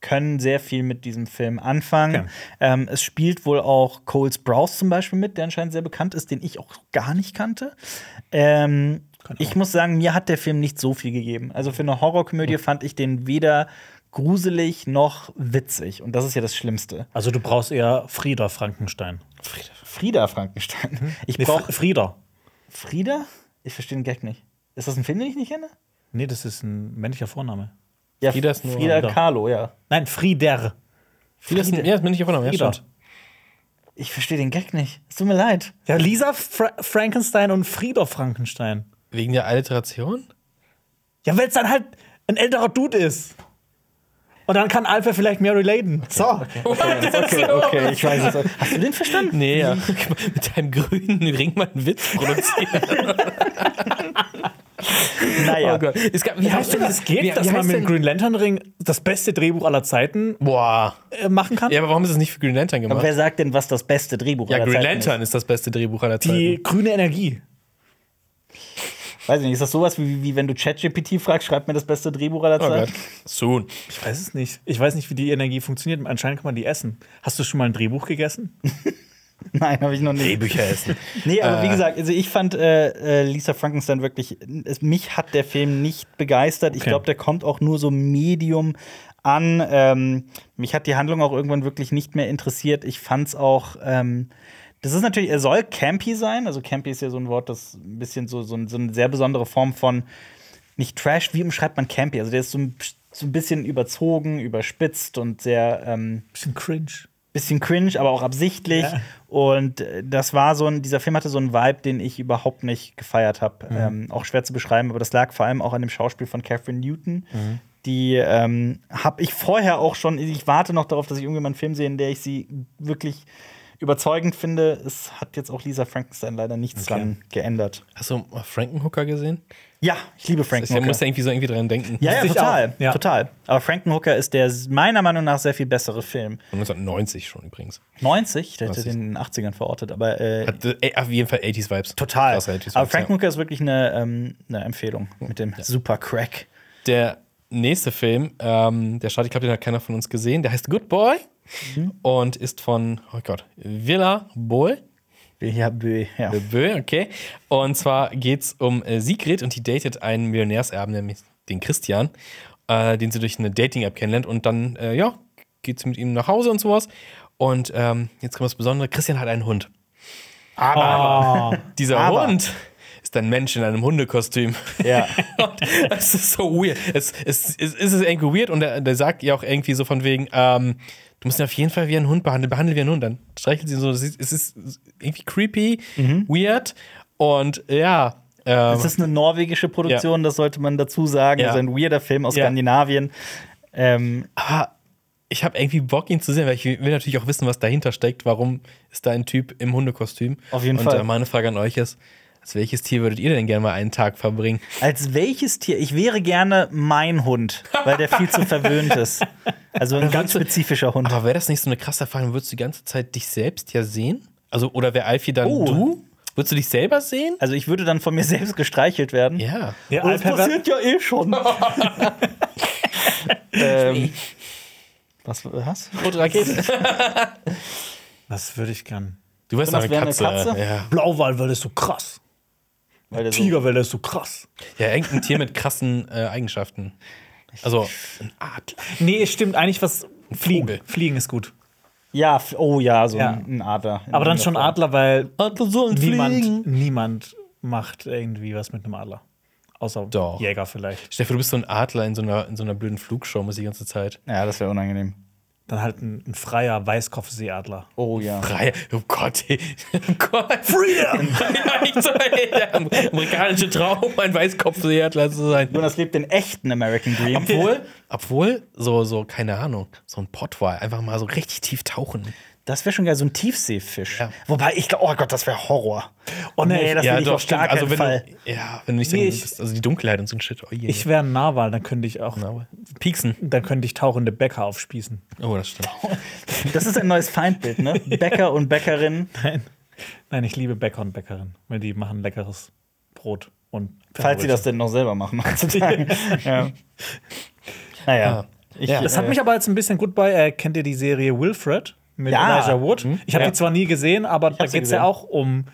[SPEAKER 1] können sehr viel mit diesem Film anfangen.
[SPEAKER 2] Okay.
[SPEAKER 1] Ähm, es spielt wohl auch Cole Sprouse zum Beispiel mit, der anscheinend sehr bekannt ist, den ich auch gar nicht kannte. Ähm, ich muss sagen, mir hat der Film nicht so viel gegeben. Also für eine Horrorkomödie fand ich den weder gruselig noch witzig. Und das ist ja das Schlimmste.
[SPEAKER 2] Also du brauchst eher Frieda Frankenstein.
[SPEAKER 1] Frieda Frankenstein. Ich
[SPEAKER 2] Nee,
[SPEAKER 1] brauche
[SPEAKER 2] Fr- Frieda.
[SPEAKER 1] Frieda? Ich verstehe den Gag nicht. Ist das ein Film, den ich nicht kenne?
[SPEAKER 2] Nee, das ist ein männlicher Vorname.
[SPEAKER 1] Ja,
[SPEAKER 3] Frieda ist nur-
[SPEAKER 1] Frieda
[SPEAKER 2] Frieda.
[SPEAKER 1] Kahlo, ja.
[SPEAKER 2] Nein, Frieder.
[SPEAKER 3] Frieda ist, ja, das bin ich davon, ja,
[SPEAKER 2] Frieda.
[SPEAKER 3] stimmt.
[SPEAKER 1] Ich verstehe den Gag nicht. Es tut mir leid.
[SPEAKER 2] Ja, Lisa Fra Frankenstein und Frieda Frankenstein.
[SPEAKER 3] Wegen der Alliteration?
[SPEAKER 2] Ja, weil es dann halt ein älterer Dude ist. Und dann kann Alpha vielleicht mehr relaten. So.
[SPEAKER 1] Okay, okay, ich weiß es. Hast du den verstanden?
[SPEAKER 3] Nee, ja. Mit deinem grünen Ring mal einen Witz produzieren.
[SPEAKER 1] Naja.
[SPEAKER 3] Oh. Es gab, wie heißt denn
[SPEAKER 2] Es geht,
[SPEAKER 3] wie,
[SPEAKER 2] dass
[SPEAKER 3] wie
[SPEAKER 2] man mit dem Green Lantern Ring das beste Drehbuch aller Zeiten
[SPEAKER 3] Boah.
[SPEAKER 2] äh, machen kann.
[SPEAKER 3] Ja, aber warum ist es nicht für Green Lantern
[SPEAKER 1] Aber
[SPEAKER 3] gemacht?
[SPEAKER 1] wer sagt denn, was das beste Drehbuch
[SPEAKER 3] Ja,
[SPEAKER 1] aller
[SPEAKER 3] Green
[SPEAKER 1] Zeiten
[SPEAKER 3] Lantern ist das beste Drehbuch aller Zeiten.
[SPEAKER 2] Die grüne Energie.
[SPEAKER 1] Weiß ich nicht. Ist das sowas wie, wie wenn du ChatGPT fragst, schreib mir das beste Drehbuch aller
[SPEAKER 3] Oh.
[SPEAKER 1] Zeiten?
[SPEAKER 3] Soon.
[SPEAKER 2] Ich weiß es nicht. Ich weiß nicht, wie die Energie funktioniert. Anscheinend kann man die essen. Hast du schon mal ein Drehbuch gegessen?
[SPEAKER 1] Nein, habe ich noch nicht.
[SPEAKER 3] Drehbücher essen.
[SPEAKER 1] Nee, aber wie
[SPEAKER 3] Äh.
[SPEAKER 1] gesagt, also ich fand äh, äh, Lisa Frankenstein wirklich, es, mich hat der Film nicht begeistert. Ich
[SPEAKER 2] Okay.
[SPEAKER 1] glaube, der kommt auch nur so medium an. Ähm, mich hat die Handlung auch irgendwann wirklich nicht mehr interessiert. Ich fand's auch, ähm, das ist natürlich, er soll campy sein. Also campy ist ja so ein Wort, das ein bisschen so, so, so eine sehr besondere Form von nicht Trash, wie umschreibt man campy? Also der ist so ein, so ein bisschen überzogen, überspitzt und sehr ähm,
[SPEAKER 2] Bisschen cringe.
[SPEAKER 1] bisschen cringe, aber auch absichtlich.
[SPEAKER 2] Ja.
[SPEAKER 1] Und äh, das war so ein, dieser Film hatte so einen Vibe, den ich überhaupt nicht gefeiert habe.
[SPEAKER 2] Mhm.
[SPEAKER 1] Ähm, auch schwer zu beschreiben, aber das lag vor allem auch an dem Schauspiel von Catherine Newton.
[SPEAKER 2] Mhm.
[SPEAKER 1] Die ähm, habe ich vorher auch schon, ich warte noch darauf, dass ich irgendwann einen Film sehe, in der ich sie wirklich überzeugend finde. Es hat jetzt auch Lisa Frankenstein leider nichts
[SPEAKER 2] Okay.
[SPEAKER 1] dran geändert.
[SPEAKER 3] Hast du mal Frankenhooker gesehen?
[SPEAKER 1] Ja, ich liebe
[SPEAKER 3] Ich
[SPEAKER 1] Frankenhooker.
[SPEAKER 3] muss da irgendwie so irgendwie dran denken.
[SPEAKER 1] Ja, ja, total,
[SPEAKER 2] ja.
[SPEAKER 1] total. Aber Frankenhooker ist der meiner Meinung nach sehr viel bessere Film.
[SPEAKER 3] Von 1990 schon übrigens.
[SPEAKER 1] 90, der hätte
[SPEAKER 3] 90.
[SPEAKER 1] den in den 80ern verortet, aber äh,
[SPEAKER 3] Hat äh, auf jeden Fall 80s Vibes.
[SPEAKER 1] Total.
[SPEAKER 3] Krasse 80s
[SPEAKER 1] Aber
[SPEAKER 3] Vibes,
[SPEAKER 1] Frank
[SPEAKER 3] ja.
[SPEAKER 1] Hooker ist wirklich eine, ähm, eine Empfehlung mit dem Super Crack.
[SPEAKER 3] Der nächste Film, ähm, der Start, ich glaube, den hat keiner von uns gesehen, der heißt Good Boy und ist von, oh Gott, Villa Boy.
[SPEAKER 1] Ja, bö, ja.
[SPEAKER 3] Bö, okay. Und zwar geht es um äh, Sigrid und die datet einen Millionärserben, nämlich den Christian, äh, den sie durch eine Dating-App kennenlernt. Und dann, äh, ja, geht sie mit ihm nach Hause und sowas. Und ähm, jetzt kommt das Besondere: Christian hat einen Hund.
[SPEAKER 2] Aber
[SPEAKER 3] Dieser
[SPEAKER 1] Aber-
[SPEAKER 3] Hund ist ein Mensch in einem Hundekostüm.
[SPEAKER 1] ja.
[SPEAKER 3] Das ist so weird. Es, es, es, es ist irgendwie weird und der, der sagt ja auch irgendwie so von wegen, ähm, Du musst ihn auf jeden Fall wie einen Hund behandeln. Behandle wie einen Hund. Dann streichelt sie ihn so. Es ist, irgendwie creepy, weird. Und ja. Ähm,
[SPEAKER 1] Es ist eine norwegische Produktion, das sollte man dazu sagen.
[SPEAKER 3] Ja.
[SPEAKER 1] Also ein weirder Film aus
[SPEAKER 3] Ja.
[SPEAKER 1] Skandinavien. Ähm,
[SPEAKER 3] aber ich habe irgendwie Bock, ihn zu sehen, weil ich will natürlich auch wissen, was dahinter steckt. Warum ist da ein Typ im Hundekostüm?
[SPEAKER 1] Auf jeden
[SPEAKER 3] Und,
[SPEAKER 1] Fall.
[SPEAKER 3] Äh, meine Frage an euch ist: Als welches Tier würdet ihr denn gerne mal einen Tag verbringen?
[SPEAKER 1] als welches Tier? Ich wäre gerne mein Hund, weil der viel zu verwöhnt ist. Also ein ganz spezifischer Hund.
[SPEAKER 3] Aber wäre das nicht so eine krasse Erfahrung? Würdest du die ganze Zeit dich selbst ja sehen? Also, oder wäre Alfie dann
[SPEAKER 1] Oh.
[SPEAKER 3] du? Würdest du dich selber sehen?
[SPEAKER 1] Also ich würde dann von mir selbst gestreichelt werden.
[SPEAKER 3] Ja.
[SPEAKER 2] Ja,
[SPEAKER 1] Und das passiert ja eh schon. ähm, was? Was?
[SPEAKER 3] Rote Rakete.
[SPEAKER 2] was würde ich gern?
[SPEAKER 3] Du wärst
[SPEAKER 1] Das
[SPEAKER 3] eine
[SPEAKER 1] wäre eine
[SPEAKER 3] Katze.
[SPEAKER 1] Katze?
[SPEAKER 3] Ja.
[SPEAKER 2] Blauwal, ist so krass.
[SPEAKER 1] Weil der so,
[SPEAKER 2] Tiger, weil der ist so krass.
[SPEAKER 3] ja, irgendein Tier mit krassen äh, Eigenschaften. Also, ein Adler.
[SPEAKER 2] Nee, es stimmt eigentlich was. Fliegen.
[SPEAKER 3] Vogel.
[SPEAKER 2] Fliegen ist gut.
[SPEAKER 1] ja, oh ja, so
[SPEAKER 2] Ja.
[SPEAKER 1] Ein, Adler.
[SPEAKER 2] Aber dann schon Adler, weil
[SPEAKER 3] Adler sollen
[SPEAKER 2] niemand, niemand macht irgendwie was mit einem Adler. Außer
[SPEAKER 3] Doch.
[SPEAKER 2] Jäger vielleicht.
[SPEAKER 3] Stefan, du bist so ein Adler in so einer, in so einer blöden Flugshow muss die ganze Zeit.
[SPEAKER 1] Ja, das wäre unangenehm.
[SPEAKER 2] Dann halt ein, ein freier Weißkopfseeadler.
[SPEAKER 1] Oh ja.
[SPEAKER 3] Frei. Oh Gott, ey. Oh Gott.
[SPEAKER 2] Freedom!
[SPEAKER 3] ja, ich so, ey, der am- amerikanische Traum, ein Weißkopfseeadler zu sein.
[SPEAKER 1] Jonas lebt den echten American Dream.
[SPEAKER 3] Obwohl, obwohl, so, so, keine Ahnung, so ein Pottwal, einfach mal so richtig tief tauchen.
[SPEAKER 1] Das wäre schon geil, so ein Tiefseefisch.
[SPEAKER 3] Ja.
[SPEAKER 1] Wobei, ich glaube, oh Gott, das wäre Horror.
[SPEAKER 2] Oh nee,
[SPEAKER 1] das
[SPEAKER 3] ja,
[SPEAKER 1] will ich
[SPEAKER 3] doch,
[SPEAKER 1] auf gar
[SPEAKER 3] stimmt. Also,
[SPEAKER 1] keinen
[SPEAKER 3] wenn
[SPEAKER 1] Fall.
[SPEAKER 3] du, ja, wenn du nicht so
[SPEAKER 2] Nee, ich-
[SPEAKER 3] bist, also die Dunkelheit und so ein Shit. Oh je.
[SPEAKER 2] Ich wäre ein Narwal, dann könnte ich auch.
[SPEAKER 3] Pieksen.
[SPEAKER 2] Dann könnte ich tauchende Bäcker aufspießen.
[SPEAKER 3] Oh, das stimmt.
[SPEAKER 1] Das ist ein neues Feindbild, ne? Bäcker und Bäckerin.
[SPEAKER 2] Nein. Nein, ich liebe Bäcker und Bäckerin, weil die machen leckeres Brot und
[SPEAKER 1] Falls sie das denn noch selber machen heutzutage. ja. Naja.
[SPEAKER 3] Ja.
[SPEAKER 1] Ich,
[SPEAKER 3] Ja.
[SPEAKER 2] Das hat mich aber jetzt ein bisschen gut bei. Äh, kennt ihr die Serie Wilfred mit
[SPEAKER 1] Ja.
[SPEAKER 2] Elijah Wood? Ich habe
[SPEAKER 1] Ja.
[SPEAKER 2] die zwar nie gesehen, aber da geht es ja auch um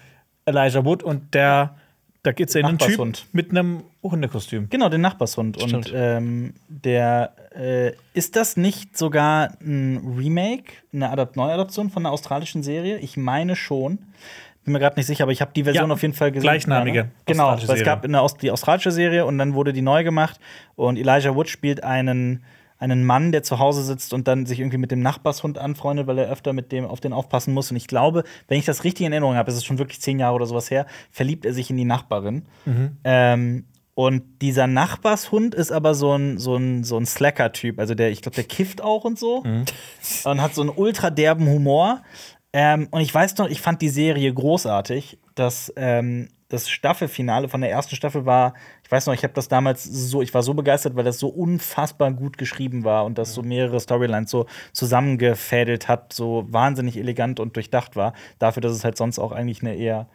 [SPEAKER 2] Elijah Wood und der, da geht es ja in einen Typ
[SPEAKER 1] Nachbarshund.
[SPEAKER 2] mit einem Hundekostüm.
[SPEAKER 1] Genau, den Nachbarshund. Und
[SPEAKER 3] Stimmt.
[SPEAKER 1] ähm, der äh, ist das nicht sogar ein Remake, eine Adap Neuadaption von einer australischen Serie? Ich meine schon. Bin mir gerade nicht sicher, aber ich habe die Version
[SPEAKER 2] Ja,
[SPEAKER 1] auf jeden Fall gesehen.
[SPEAKER 2] gleichnamige
[SPEAKER 1] ne? Genau, weil es gab eine, die australische Serie und dann wurde die neu gemacht. Und Elijah Wood spielt einen, einen Mann, der zu Hause sitzt und dann sich irgendwie mit dem Nachbarshund anfreundet, weil er öfter mit dem auf den aufpassen muss. Und ich glaube, wenn ich das richtig in Erinnerung habe, es ist schon wirklich zehn Jahre oder sowas her, verliebt er sich in die Nachbarin. Ähm, und dieser Nachbarshund ist aber so ein, so ein, so ein Slacker-Typ. Also der, ich glaube, der kifft auch und so. Und hat so einen ultra derben Humor. Ähm, und ich weiß noch, ich fand die Serie großartig. Das, ähm, das Staffelfinale von der ersten Staffel war, ich weiß noch, ich habe das damals so, ich war so begeistert, weil das so unfassbar gut geschrieben war und das so mehrere Storylines so zusammengefädelt hat, so wahnsinnig elegant und durchdacht war. Dafür, dass es halt sonst auch eigentlich eine eher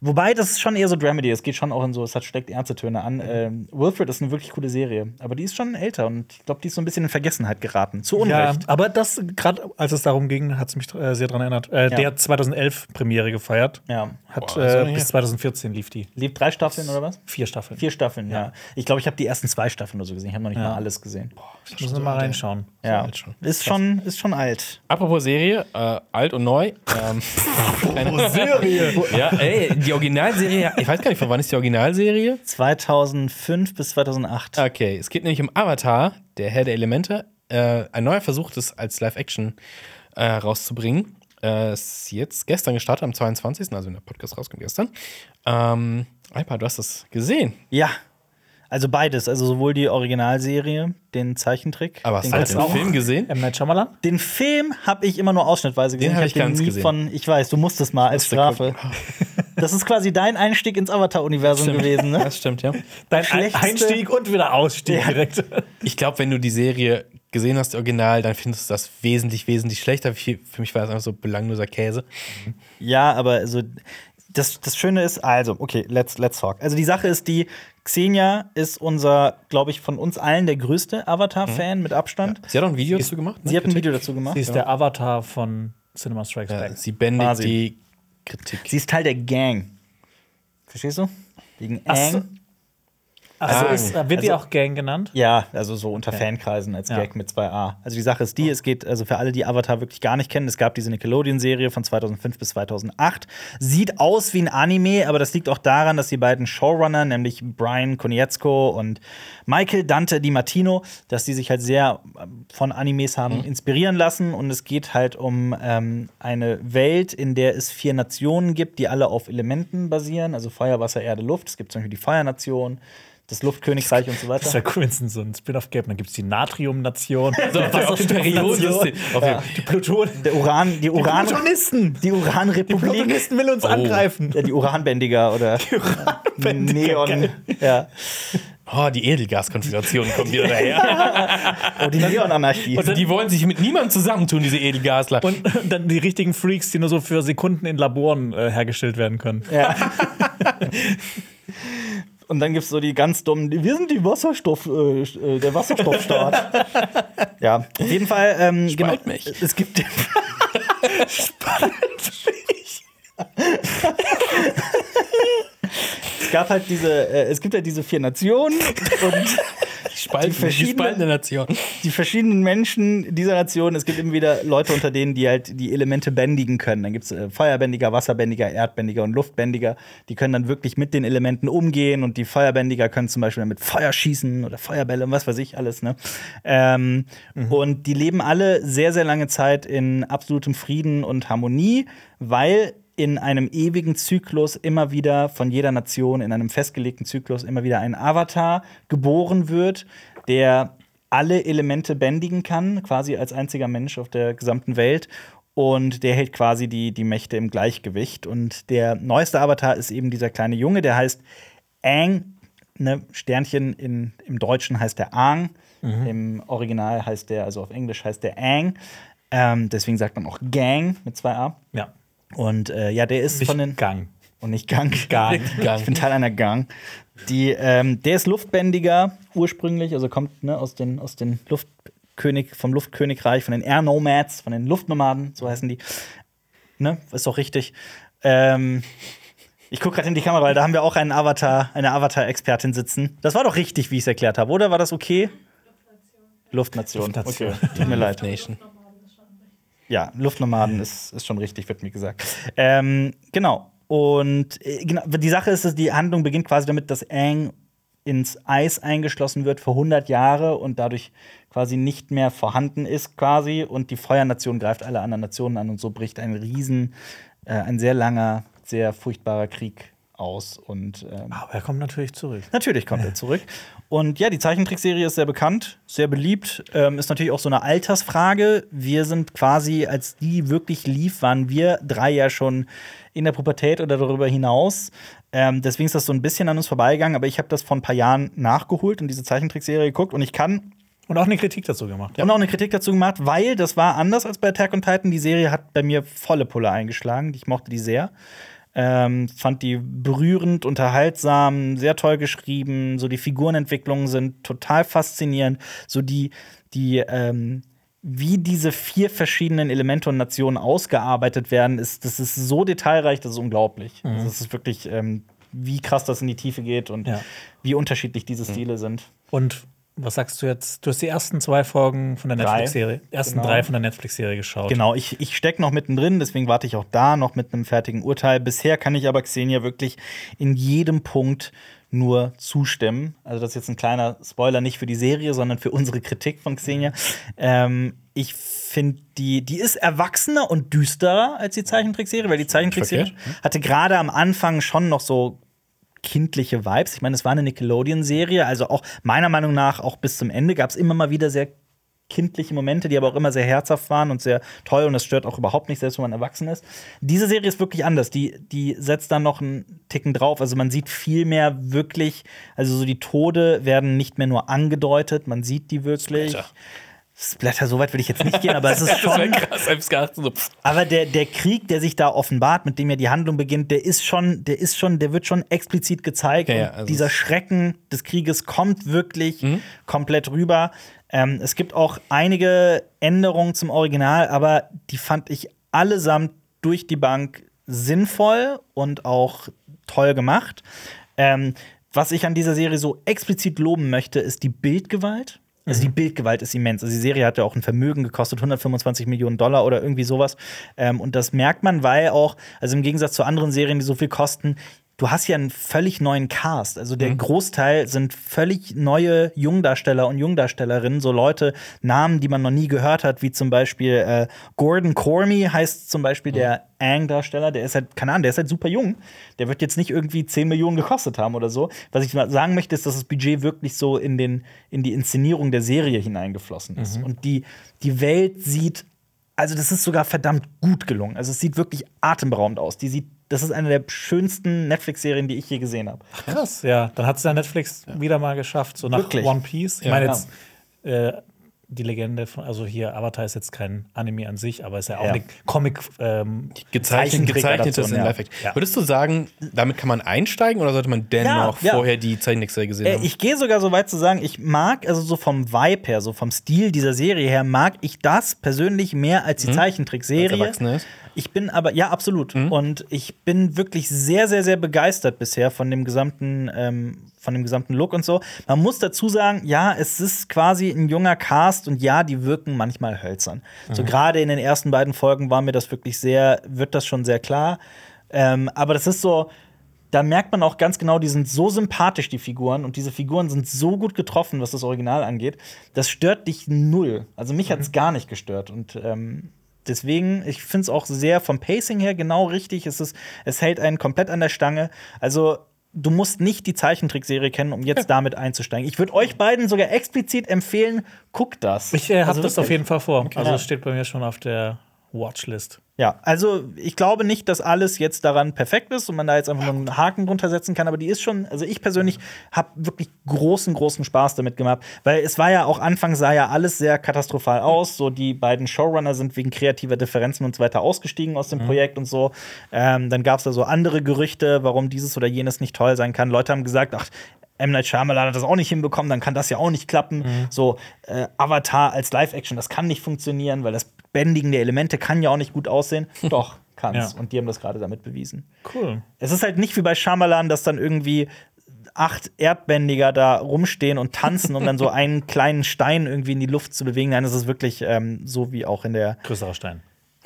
[SPEAKER 1] Wobei, das ist schon eher so Dramedy. Es geht schon auch in so, es hat steckt ernste Töne an. Ähm, Wilfred ist eine wirklich coole Serie. Aber die ist schon älter und ich glaube, die ist so ein bisschen in Vergessenheit geraten. Zu
[SPEAKER 2] Ja,
[SPEAKER 1] Unrecht.
[SPEAKER 2] aber das, gerade als es darum ging, hat es mich äh, sehr daran erinnert. Äh, Der hat 2011 Premiere gefeiert.
[SPEAKER 1] Ja.
[SPEAKER 2] Hat
[SPEAKER 3] Boah, so
[SPEAKER 2] äh, bis
[SPEAKER 3] her.
[SPEAKER 2] 2014 lief die.
[SPEAKER 1] Lief drei Staffeln oder was?
[SPEAKER 2] Vier Staffeln.
[SPEAKER 1] Vier Staffeln, ja. Ich glaube, ich habe die ersten zwei Staffeln oder so gesehen. Ich habe noch nicht
[SPEAKER 2] Ja.
[SPEAKER 1] mal alles gesehen.
[SPEAKER 2] Ich muss noch mal reinschauen.
[SPEAKER 1] ja.
[SPEAKER 3] alt schon.
[SPEAKER 1] Ist schon, ist schon alt.
[SPEAKER 3] Apropos Serie, äh, alt und neu. Ähm, eine Serie. ja, ey, die Originalserie, ich weiß gar nicht, von wann ist die Originalserie?
[SPEAKER 1] 2005 bis 2008.
[SPEAKER 3] Okay, es geht nämlich um Avatar, der Herr der Elemente. Äh, ein neuer Versuch, das als Live-Action äh, rauszubringen. Äh, ist jetzt gestern gestartet, am 22., also wenn der Podcast rauskommt gestern. Ähm, Alpa, du hast das gesehen.
[SPEAKER 1] Ja. Also beides. Also sowohl die Originalserie, den Zeichentrick.
[SPEAKER 3] Aber hast
[SPEAKER 1] den
[SPEAKER 3] du halt den
[SPEAKER 1] auch.
[SPEAKER 3] Film gesehen?
[SPEAKER 2] M. Night Shyamalan?
[SPEAKER 1] Den Film habe ich immer nur ausschnittweise gesehen.
[SPEAKER 3] Den hab
[SPEAKER 1] hab
[SPEAKER 3] ich ganz
[SPEAKER 1] nie
[SPEAKER 3] gesehen.
[SPEAKER 1] Von, ich weiß, du musstest mal als Strafe. Das ist quasi dein Einstieg ins Avatar-Universum gewesen, ne?
[SPEAKER 3] Das stimmt, ja.
[SPEAKER 2] Dein
[SPEAKER 1] Schlechteste-
[SPEAKER 2] Einstieg und wieder Ausstieg
[SPEAKER 1] Ja.
[SPEAKER 2] direkt.
[SPEAKER 3] Ich glaube, wenn du die Serie gesehen hast, Original, dann findest du das wesentlich, wesentlich schlechter. Für, für mich war das einfach so belangloser Käse.
[SPEAKER 1] Ja, aber also das, das Schöne ist, also, okay, let's, let's talk. Also die Sache ist die, Xenia ist unser, glaube ich, von uns allen der größte Avatar-Fan mit Abstand.
[SPEAKER 3] Sie hat auch ein Video dazu gemacht. ne?
[SPEAKER 1] Sie hat ein
[SPEAKER 3] Kritik.
[SPEAKER 1] Video dazu gemacht.
[SPEAKER 2] Sie ist der Avatar von Cinema Strikes
[SPEAKER 3] Ja,
[SPEAKER 2] Back.
[SPEAKER 3] sie bändigt
[SPEAKER 1] Quasi.
[SPEAKER 3] die Kritik.
[SPEAKER 1] Sie ist Teil der Gang. Verstehst du? Wegen. Aang.
[SPEAKER 2] Also ist, wird die auch Gang genannt?
[SPEAKER 1] Ja, also so unter Fankreisen als
[SPEAKER 2] Ja.
[SPEAKER 1] Gag mit 2a. Also die Sache ist die, es geht, also für alle, die Avatar wirklich gar nicht kennen, es gab diese Nickelodeon-Serie von 2005 bis 2008. Sieht aus wie ein Anime, aber das liegt auch daran, dass die beiden Showrunner, nämlich Brian Konietzko und Michael Dante Di Martino, dass die sich halt sehr ähm, von Animes haben inspirieren lassen. Und es geht halt um ähm, eine Welt, in der es vier Nationen gibt, die alle auf Elementen basieren, also Feuer, Wasser, Erde, Luft. Es gibt zum Beispiel die Feuernation, das Luftkönigreich und so weiter.
[SPEAKER 2] Das wäre cool, wenn es so ein Spin-off gäbe. Dann gibt es die Natrium-Nation,
[SPEAKER 3] So, auf dem Periodensystem. Auf dem-
[SPEAKER 2] die Pluton.
[SPEAKER 1] Der Uran, die Uran,
[SPEAKER 2] Plutonisten!
[SPEAKER 1] die Uranrepublik,
[SPEAKER 2] Plutonisten will uns angreifen.
[SPEAKER 1] ja, die Uranbändiger oder Neon, ja,
[SPEAKER 3] Oh, die Edelgaskonfiguration kommt wieder daher.
[SPEAKER 1] oh, die Neonanarchie.
[SPEAKER 3] Und die wollen sich mit niemandem zusammentun, diese Edelgasler.
[SPEAKER 2] Und dann die richtigen Freaks, die nur so für Sekunden in Laboren äh, hergestellt werden können.
[SPEAKER 1] Ja. Und dann gibt's so die ganz dummen, wir sind die Wasserstoff, äh, äh, der Wasserstoffstaat. ja, auf jeden Fall, ähm, genau,
[SPEAKER 3] Spalt mich.
[SPEAKER 1] es gibt Es gab halt diese, äh, es gibt halt diese vier Nationen und
[SPEAKER 3] Spalten, die
[SPEAKER 1] verschiedene-
[SPEAKER 3] spaltende Nation.
[SPEAKER 1] die verschiedenen Menschen dieser Nation, es gibt immer wieder Leute unter denen, die halt die Elemente bändigen können. Dann gibt es äh, Feuerbändiger, Wasserbändiger, Erdbändiger und Luftbändiger. Die können dann wirklich mit den Elementen umgehen und die Feuerbändiger können zum Beispiel mit Feuer schießen oder Feuerbälle und was weiß ich alles. Ne? Ähm, Und die leben alle sehr, sehr lange Zeit in absolutem Frieden und Harmonie, weil in einem ewigen Zyklus immer wieder von jeder Nation, in einem festgelegten Zyklus immer wieder ein Avatar geboren wird, der alle Elemente bändigen kann, quasi als einziger Mensch auf der gesamten Welt. Und der hält quasi die, die Mächte im Gleichgewicht. Und der neueste Avatar ist eben dieser kleine Junge, der heißt Aang. Ne, Sternchen in, im Deutschen heißt der Aang. Im Original heißt der, also auf Englisch heißt der Aang. Ähm, deswegen sagt man auch Gang mit zwei A.
[SPEAKER 2] Ja.
[SPEAKER 1] Und äh, ja, der ist
[SPEAKER 2] Nicht
[SPEAKER 1] von den.
[SPEAKER 2] Gang.
[SPEAKER 1] Und nicht Gang.
[SPEAKER 2] Gang.
[SPEAKER 3] Gang.
[SPEAKER 1] Ich bin Teil einer Gang. Die, ähm, der ist Luftbändiger ursprünglich, also kommt ne, aus den, aus den Luftkönig, vom Luftkönigreich, von den Air Nomads, von den Luftnomaden, so heißen die. Ne, ist doch richtig. Ähm, ich gucke gerade in die Kamera, weil da haben wir auch einen Avatar, eine Avatar-Expertin sitzen. Das war doch richtig, wie ich es erklärt habe, oder? War das okay? Luftnation.
[SPEAKER 2] Luftnation.
[SPEAKER 1] Okay, tut mir leid.
[SPEAKER 3] Nation.
[SPEAKER 1] Ja, Luftnomaden ist, ist schon richtig, wird mir gesagt. Ähm, genau. Und äh, genau, die Sache ist, dass die Handlung beginnt quasi damit, dass Aang ins Eis eingeschlossen wird für 100 Jahre und dadurch quasi nicht mehr vorhanden ist quasi und die Feuernation greift alle anderen Nationen an und so bricht ein riesen, äh, ein sehr langer, sehr furchtbarer Krieg aus und ähm,
[SPEAKER 2] Aber er kommt natürlich zurück.
[SPEAKER 1] Natürlich kommt er zurück. Und ja, die Zeichentrickserie ist sehr bekannt, sehr beliebt. Ähm, ist natürlich auch so eine Altersfrage. Wir sind quasi, als die wirklich lief, waren wir drei ja schon in der Pubertät oder darüber hinaus. Ähm, deswegen ist das so ein bisschen an uns vorbeigegangen. Aber ich habe das vor ein paar Jahren nachgeholt und diese Zeichentrickserie geguckt. Und ich kann
[SPEAKER 2] Und auch eine Kritik dazu gemacht.
[SPEAKER 1] und auch eine Kritik dazu gemacht, weil das war anders als bei Attack on Titan. Die Serie hat bei mir volle Pulle eingeschlagen. Ich mochte die sehr. Ähm, fand die berührend, unterhaltsam, sehr toll geschrieben. So die Figurenentwicklungen sind total faszinierend. So die, die, ähm, wie diese vier verschiedenen Elemente und Nationen ausgearbeitet werden, ist, das ist so detailreich, das ist unglaublich. Also das ist wirklich, ähm, wie krass das in die Tiefe geht und
[SPEAKER 2] Ja.
[SPEAKER 1] wie unterschiedlich diese Stile sind.
[SPEAKER 2] Und was sagst du jetzt? Du hast die ersten zwei Folgen von der. Netflix-Serie, ersten
[SPEAKER 1] Genau.
[SPEAKER 2] drei von der Netflix-Serie geschaut.
[SPEAKER 1] Genau, ich, ich stecke noch mittendrin, deswegen warte ich auch da noch mit einem fertigen Urteil. Bisher kann ich aber Xenia wirklich in jedem Punkt nur zustimmen. Also, das ist jetzt ein kleiner Spoiler, nicht für die Serie, sondern für unsere Kritik von Xenia. Ähm, ich finde, die, die ist erwachsener und düsterer als die Zeichentrickserie, weil die Zeichentrickserie hatte gerade am Anfang schon noch so kindliche Vibes. Ich meine, es war eine Nickelodeon-Serie, also auch meiner Meinung nach auch bis zum Ende gab es immer mal wieder sehr kindliche Momente, die aber auch immer sehr herzhaft waren und sehr toll und das stört auch überhaupt nicht, selbst wenn man erwachsen ist. Diese Serie ist wirklich anders. Die, die setzt dann noch einen Ticken drauf. Also man sieht viel mehr wirklich, also so die Tode werden nicht mehr nur angedeutet, man sieht die wirklich.
[SPEAKER 3] Splatter.
[SPEAKER 1] Splatter, so weit will ich jetzt nicht gehen, aber es ist schon.
[SPEAKER 3] krass, so,
[SPEAKER 1] Aber der, der Krieg, der sich da offenbart, mit dem ja die Handlung beginnt, der ist schon, der ist schon, der wird schon explizit gezeigt.
[SPEAKER 3] Ja, ja,
[SPEAKER 1] und
[SPEAKER 3] also
[SPEAKER 1] dieser
[SPEAKER 3] es-
[SPEAKER 1] Schrecken des Krieges kommt wirklich komplett rüber. Ähm, es gibt auch einige Änderungen zum Original, aber die fand ich allesamt durch die Bank sinnvoll und auch toll gemacht. Ähm, was ich an dieser Serie so explizit loben möchte, ist die Bildgewalt. Also die Bildgewalt ist immens. Also die Serie hat ja auch ein Vermögen gekostet, 125 Millionen Dollar oder irgendwie sowas. Ähm, und das merkt man, weil auch, also im Gegensatz zu anderen Serien, die so viel kosten, du hast ja einen völlig neuen Cast. Also der Großteil sind völlig neue Jungdarsteller und Jungdarstellerinnen, so Leute, Namen, die man noch nie gehört hat, wie zum Beispiel äh, Gordon Cormy heißt zum Beispiel der Aang-Darsteller, der ist halt, keine Ahnung, der ist halt super jung. Der wird jetzt nicht irgendwie 10 Millionen gekostet haben oder so. Was ich mal sagen möchte, ist, dass das Budget wirklich so in, den, in die Inszenierung der Serie hineingeflossen ist. Und die, die Welt sieht also das ist sogar verdammt gut gelungen. Also es sieht wirklich atemberaubend aus. Die sieht, das ist eine der schönsten Netflix-Serien, die ich je gesehen habe.
[SPEAKER 2] Krass, ja. Dann hat es ja Netflix wieder mal geschafft, so nach
[SPEAKER 1] Wirklich?
[SPEAKER 2] One Piece. Ich
[SPEAKER 3] Ja.
[SPEAKER 2] meine jetzt äh, die Legende von, also hier Avatar ist jetzt kein Anime an sich, aber ist ja auch
[SPEAKER 1] Ja.
[SPEAKER 2] eine Comic. Ähm,
[SPEAKER 3] Gezeichnet, gezeichnetes in
[SPEAKER 1] ja.
[SPEAKER 3] Live-Action.
[SPEAKER 2] Ja.
[SPEAKER 3] Würdest du sagen, damit kann man einsteigen oder sollte man dennoch
[SPEAKER 1] Ja, ja.
[SPEAKER 3] vorher die Zeichentrickserie gesehen
[SPEAKER 1] Äh,
[SPEAKER 3] haben?
[SPEAKER 1] ich gehe sogar so weit zu sagen, ich mag, also so vom Vibe her, so vom Stil dieser Serie her, mag ich das persönlich mehr als die
[SPEAKER 3] Als
[SPEAKER 1] Zeichentrickserie.
[SPEAKER 3] Erwachsene ist?
[SPEAKER 1] Ich bin aber, ja, absolut. Und ich bin wirklich sehr, sehr, sehr begeistert bisher von dem gesamten, ähm, von dem gesamten Look und so. Man muss dazu sagen, ja, es ist quasi ein junger Cast und ja, die wirken manchmal hölzern. So gerade in den ersten beiden Folgen war mir das wirklich sehr, wird das schon sehr klar. Ähm, aber das ist so, da merkt man auch ganz genau, die sind so sympathisch, die Figuren, und diese Figuren sind so gut getroffen, was das Original angeht. Das stört dich null. Also mich hat es gar nicht gestört. Und ähm, deswegen, ich finde es auch sehr vom Pacing her genau richtig. Es, ist, es hält einen komplett an der Stange. Also. Du musst nicht die Zeichentrickserie kennen, um jetzt damit einzusteigen. Ich würde euch beiden sogar explizit empfehlen, guckt das.
[SPEAKER 2] ich äh, habe
[SPEAKER 1] Also
[SPEAKER 2] das auf jeden Fall vor. Also
[SPEAKER 1] Ja.
[SPEAKER 2] es steht bei mir schon auf der Watchlist.
[SPEAKER 1] Ja, also ich glaube nicht, dass alles jetzt daran perfekt ist und man da jetzt einfach nur einen Haken drunter setzen kann, aber die ist schon, also ich persönlich habe wirklich großen, großen Spaß damit gemacht, weil es war ja auch Anfang sah ja alles sehr katastrophal aus, so die beiden Showrunner sind wegen kreativer Differenzen und so weiter ausgestiegen aus dem Projekt und so. Ähm, dann gab es da so andere Gerüchte, warum dieses oder jenes nicht toll sein kann. Leute haben gesagt, ach, M. Night Shyamalan hat das auch nicht hinbekommen, dann kann das ja auch nicht klappen. So, äh, Avatar als Live-Action, das kann nicht funktionieren, weil das Bändigen der Elemente kann ja auch nicht gut aussehen. Doch, kann's.
[SPEAKER 2] Ja.
[SPEAKER 1] Und die haben das gerade damit bewiesen.
[SPEAKER 2] Cool.
[SPEAKER 1] Es ist halt nicht wie bei Shyamalan, dass dann irgendwie acht Erdbändiger da rumstehen und tanzen, um dann so einen kleinen Stein irgendwie in die Luft zu bewegen. Nein, das ist wirklich ähm, so wie auch in der.
[SPEAKER 2] Größerer Stein.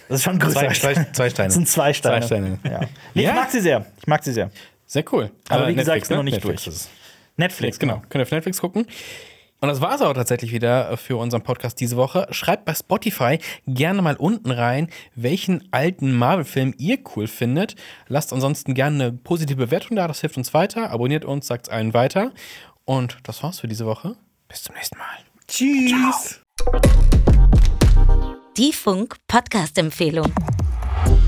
[SPEAKER 1] Das ist schon größer.
[SPEAKER 3] Zwei- zwei- zwei Steine.
[SPEAKER 1] Das sind zwei Steine.
[SPEAKER 3] Zwei Steine.
[SPEAKER 1] Ja. Nee, Ich
[SPEAKER 3] Ja.
[SPEAKER 1] mag sie sehr. Ich mag sie sehr.
[SPEAKER 3] Sehr cool.
[SPEAKER 1] Aber
[SPEAKER 3] Äh,
[SPEAKER 1] wie gesagt, ich bin noch nicht
[SPEAKER 3] Netflix
[SPEAKER 1] durch.
[SPEAKER 3] ist.
[SPEAKER 1] Netflix,
[SPEAKER 3] Genau. Könnt ihr auf Netflix gucken. Und das war es auch tatsächlich wieder für unseren Podcast diese Woche. Schreibt bei Spotify gerne mal unten rein, welchen alten Marvel-Film ihr cool findet. Lasst ansonsten gerne eine positive Bewertung da, das hilft uns weiter. Abonniert uns, sagt es allen weiter. Und das war's für diese Woche. Bis zum nächsten Mal.
[SPEAKER 2] Tschüss.
[SPEAKER 4] Die Funk-Podcast-Empfehlung.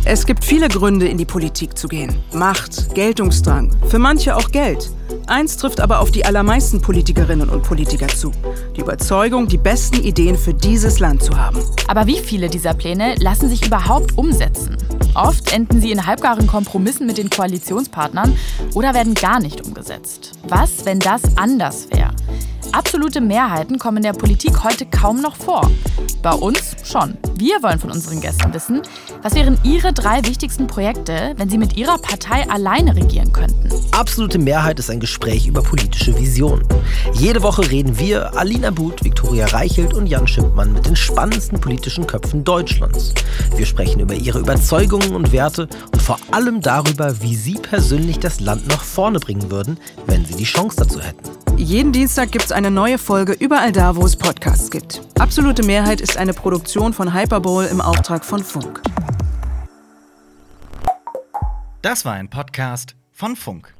[SPEAKER 5] Es gibt viele Gründe, in die Politik zu gehen. Macht, Geltungsdrang, für manche auch Geld. Eins trifft aber auf die allermeisten Politikerinnen und Politiker zu. Die Überzeugung, die besten Ideen für dieses Land zu haben.
[SPEAKER 6] Aber wie viele dieser Pläne lassen sich überhaupt umsetzen? Oft enden sie in halbgaren Kompromissen mit den Koalitionspartnern oder werden gar nicht umgesetzt. Was, wenn das anders wäre? Absolute Mehrheiten kommen in der Politik heute kaum noch vor. Bei uns schon. Wir wollen von unseren Gästen wissen, was wären ihre drei wichtigsten Projekte, wenn sie mit ihrer Partei alleine regieren könnten.
[SPEAKER 7] Absolute Mehrheit ist ein Gespräch über politische Visionen. Jede Woche reden wir, Alina But, Viktoria Reichelt und Jan Schimpmann mit den spannendsten politischen Köpfen Deutschlands. Wir sprechen über ihre Überzeugungen und Werte und vor allem darüber, wie sie persönlich das Land nach vorne bringen würden, wenn sie die Chance dazu hätten.
[SPEAKER 5] Jeden Dienstag gibt es eine neue Folge überall da, wo es Podcasts gibt. Absolute Mehrheit ist eine Produktion von Hyperbowl im Auftrag von Funk.
[SPEAKER 8] Das war ein Podcast von Funk.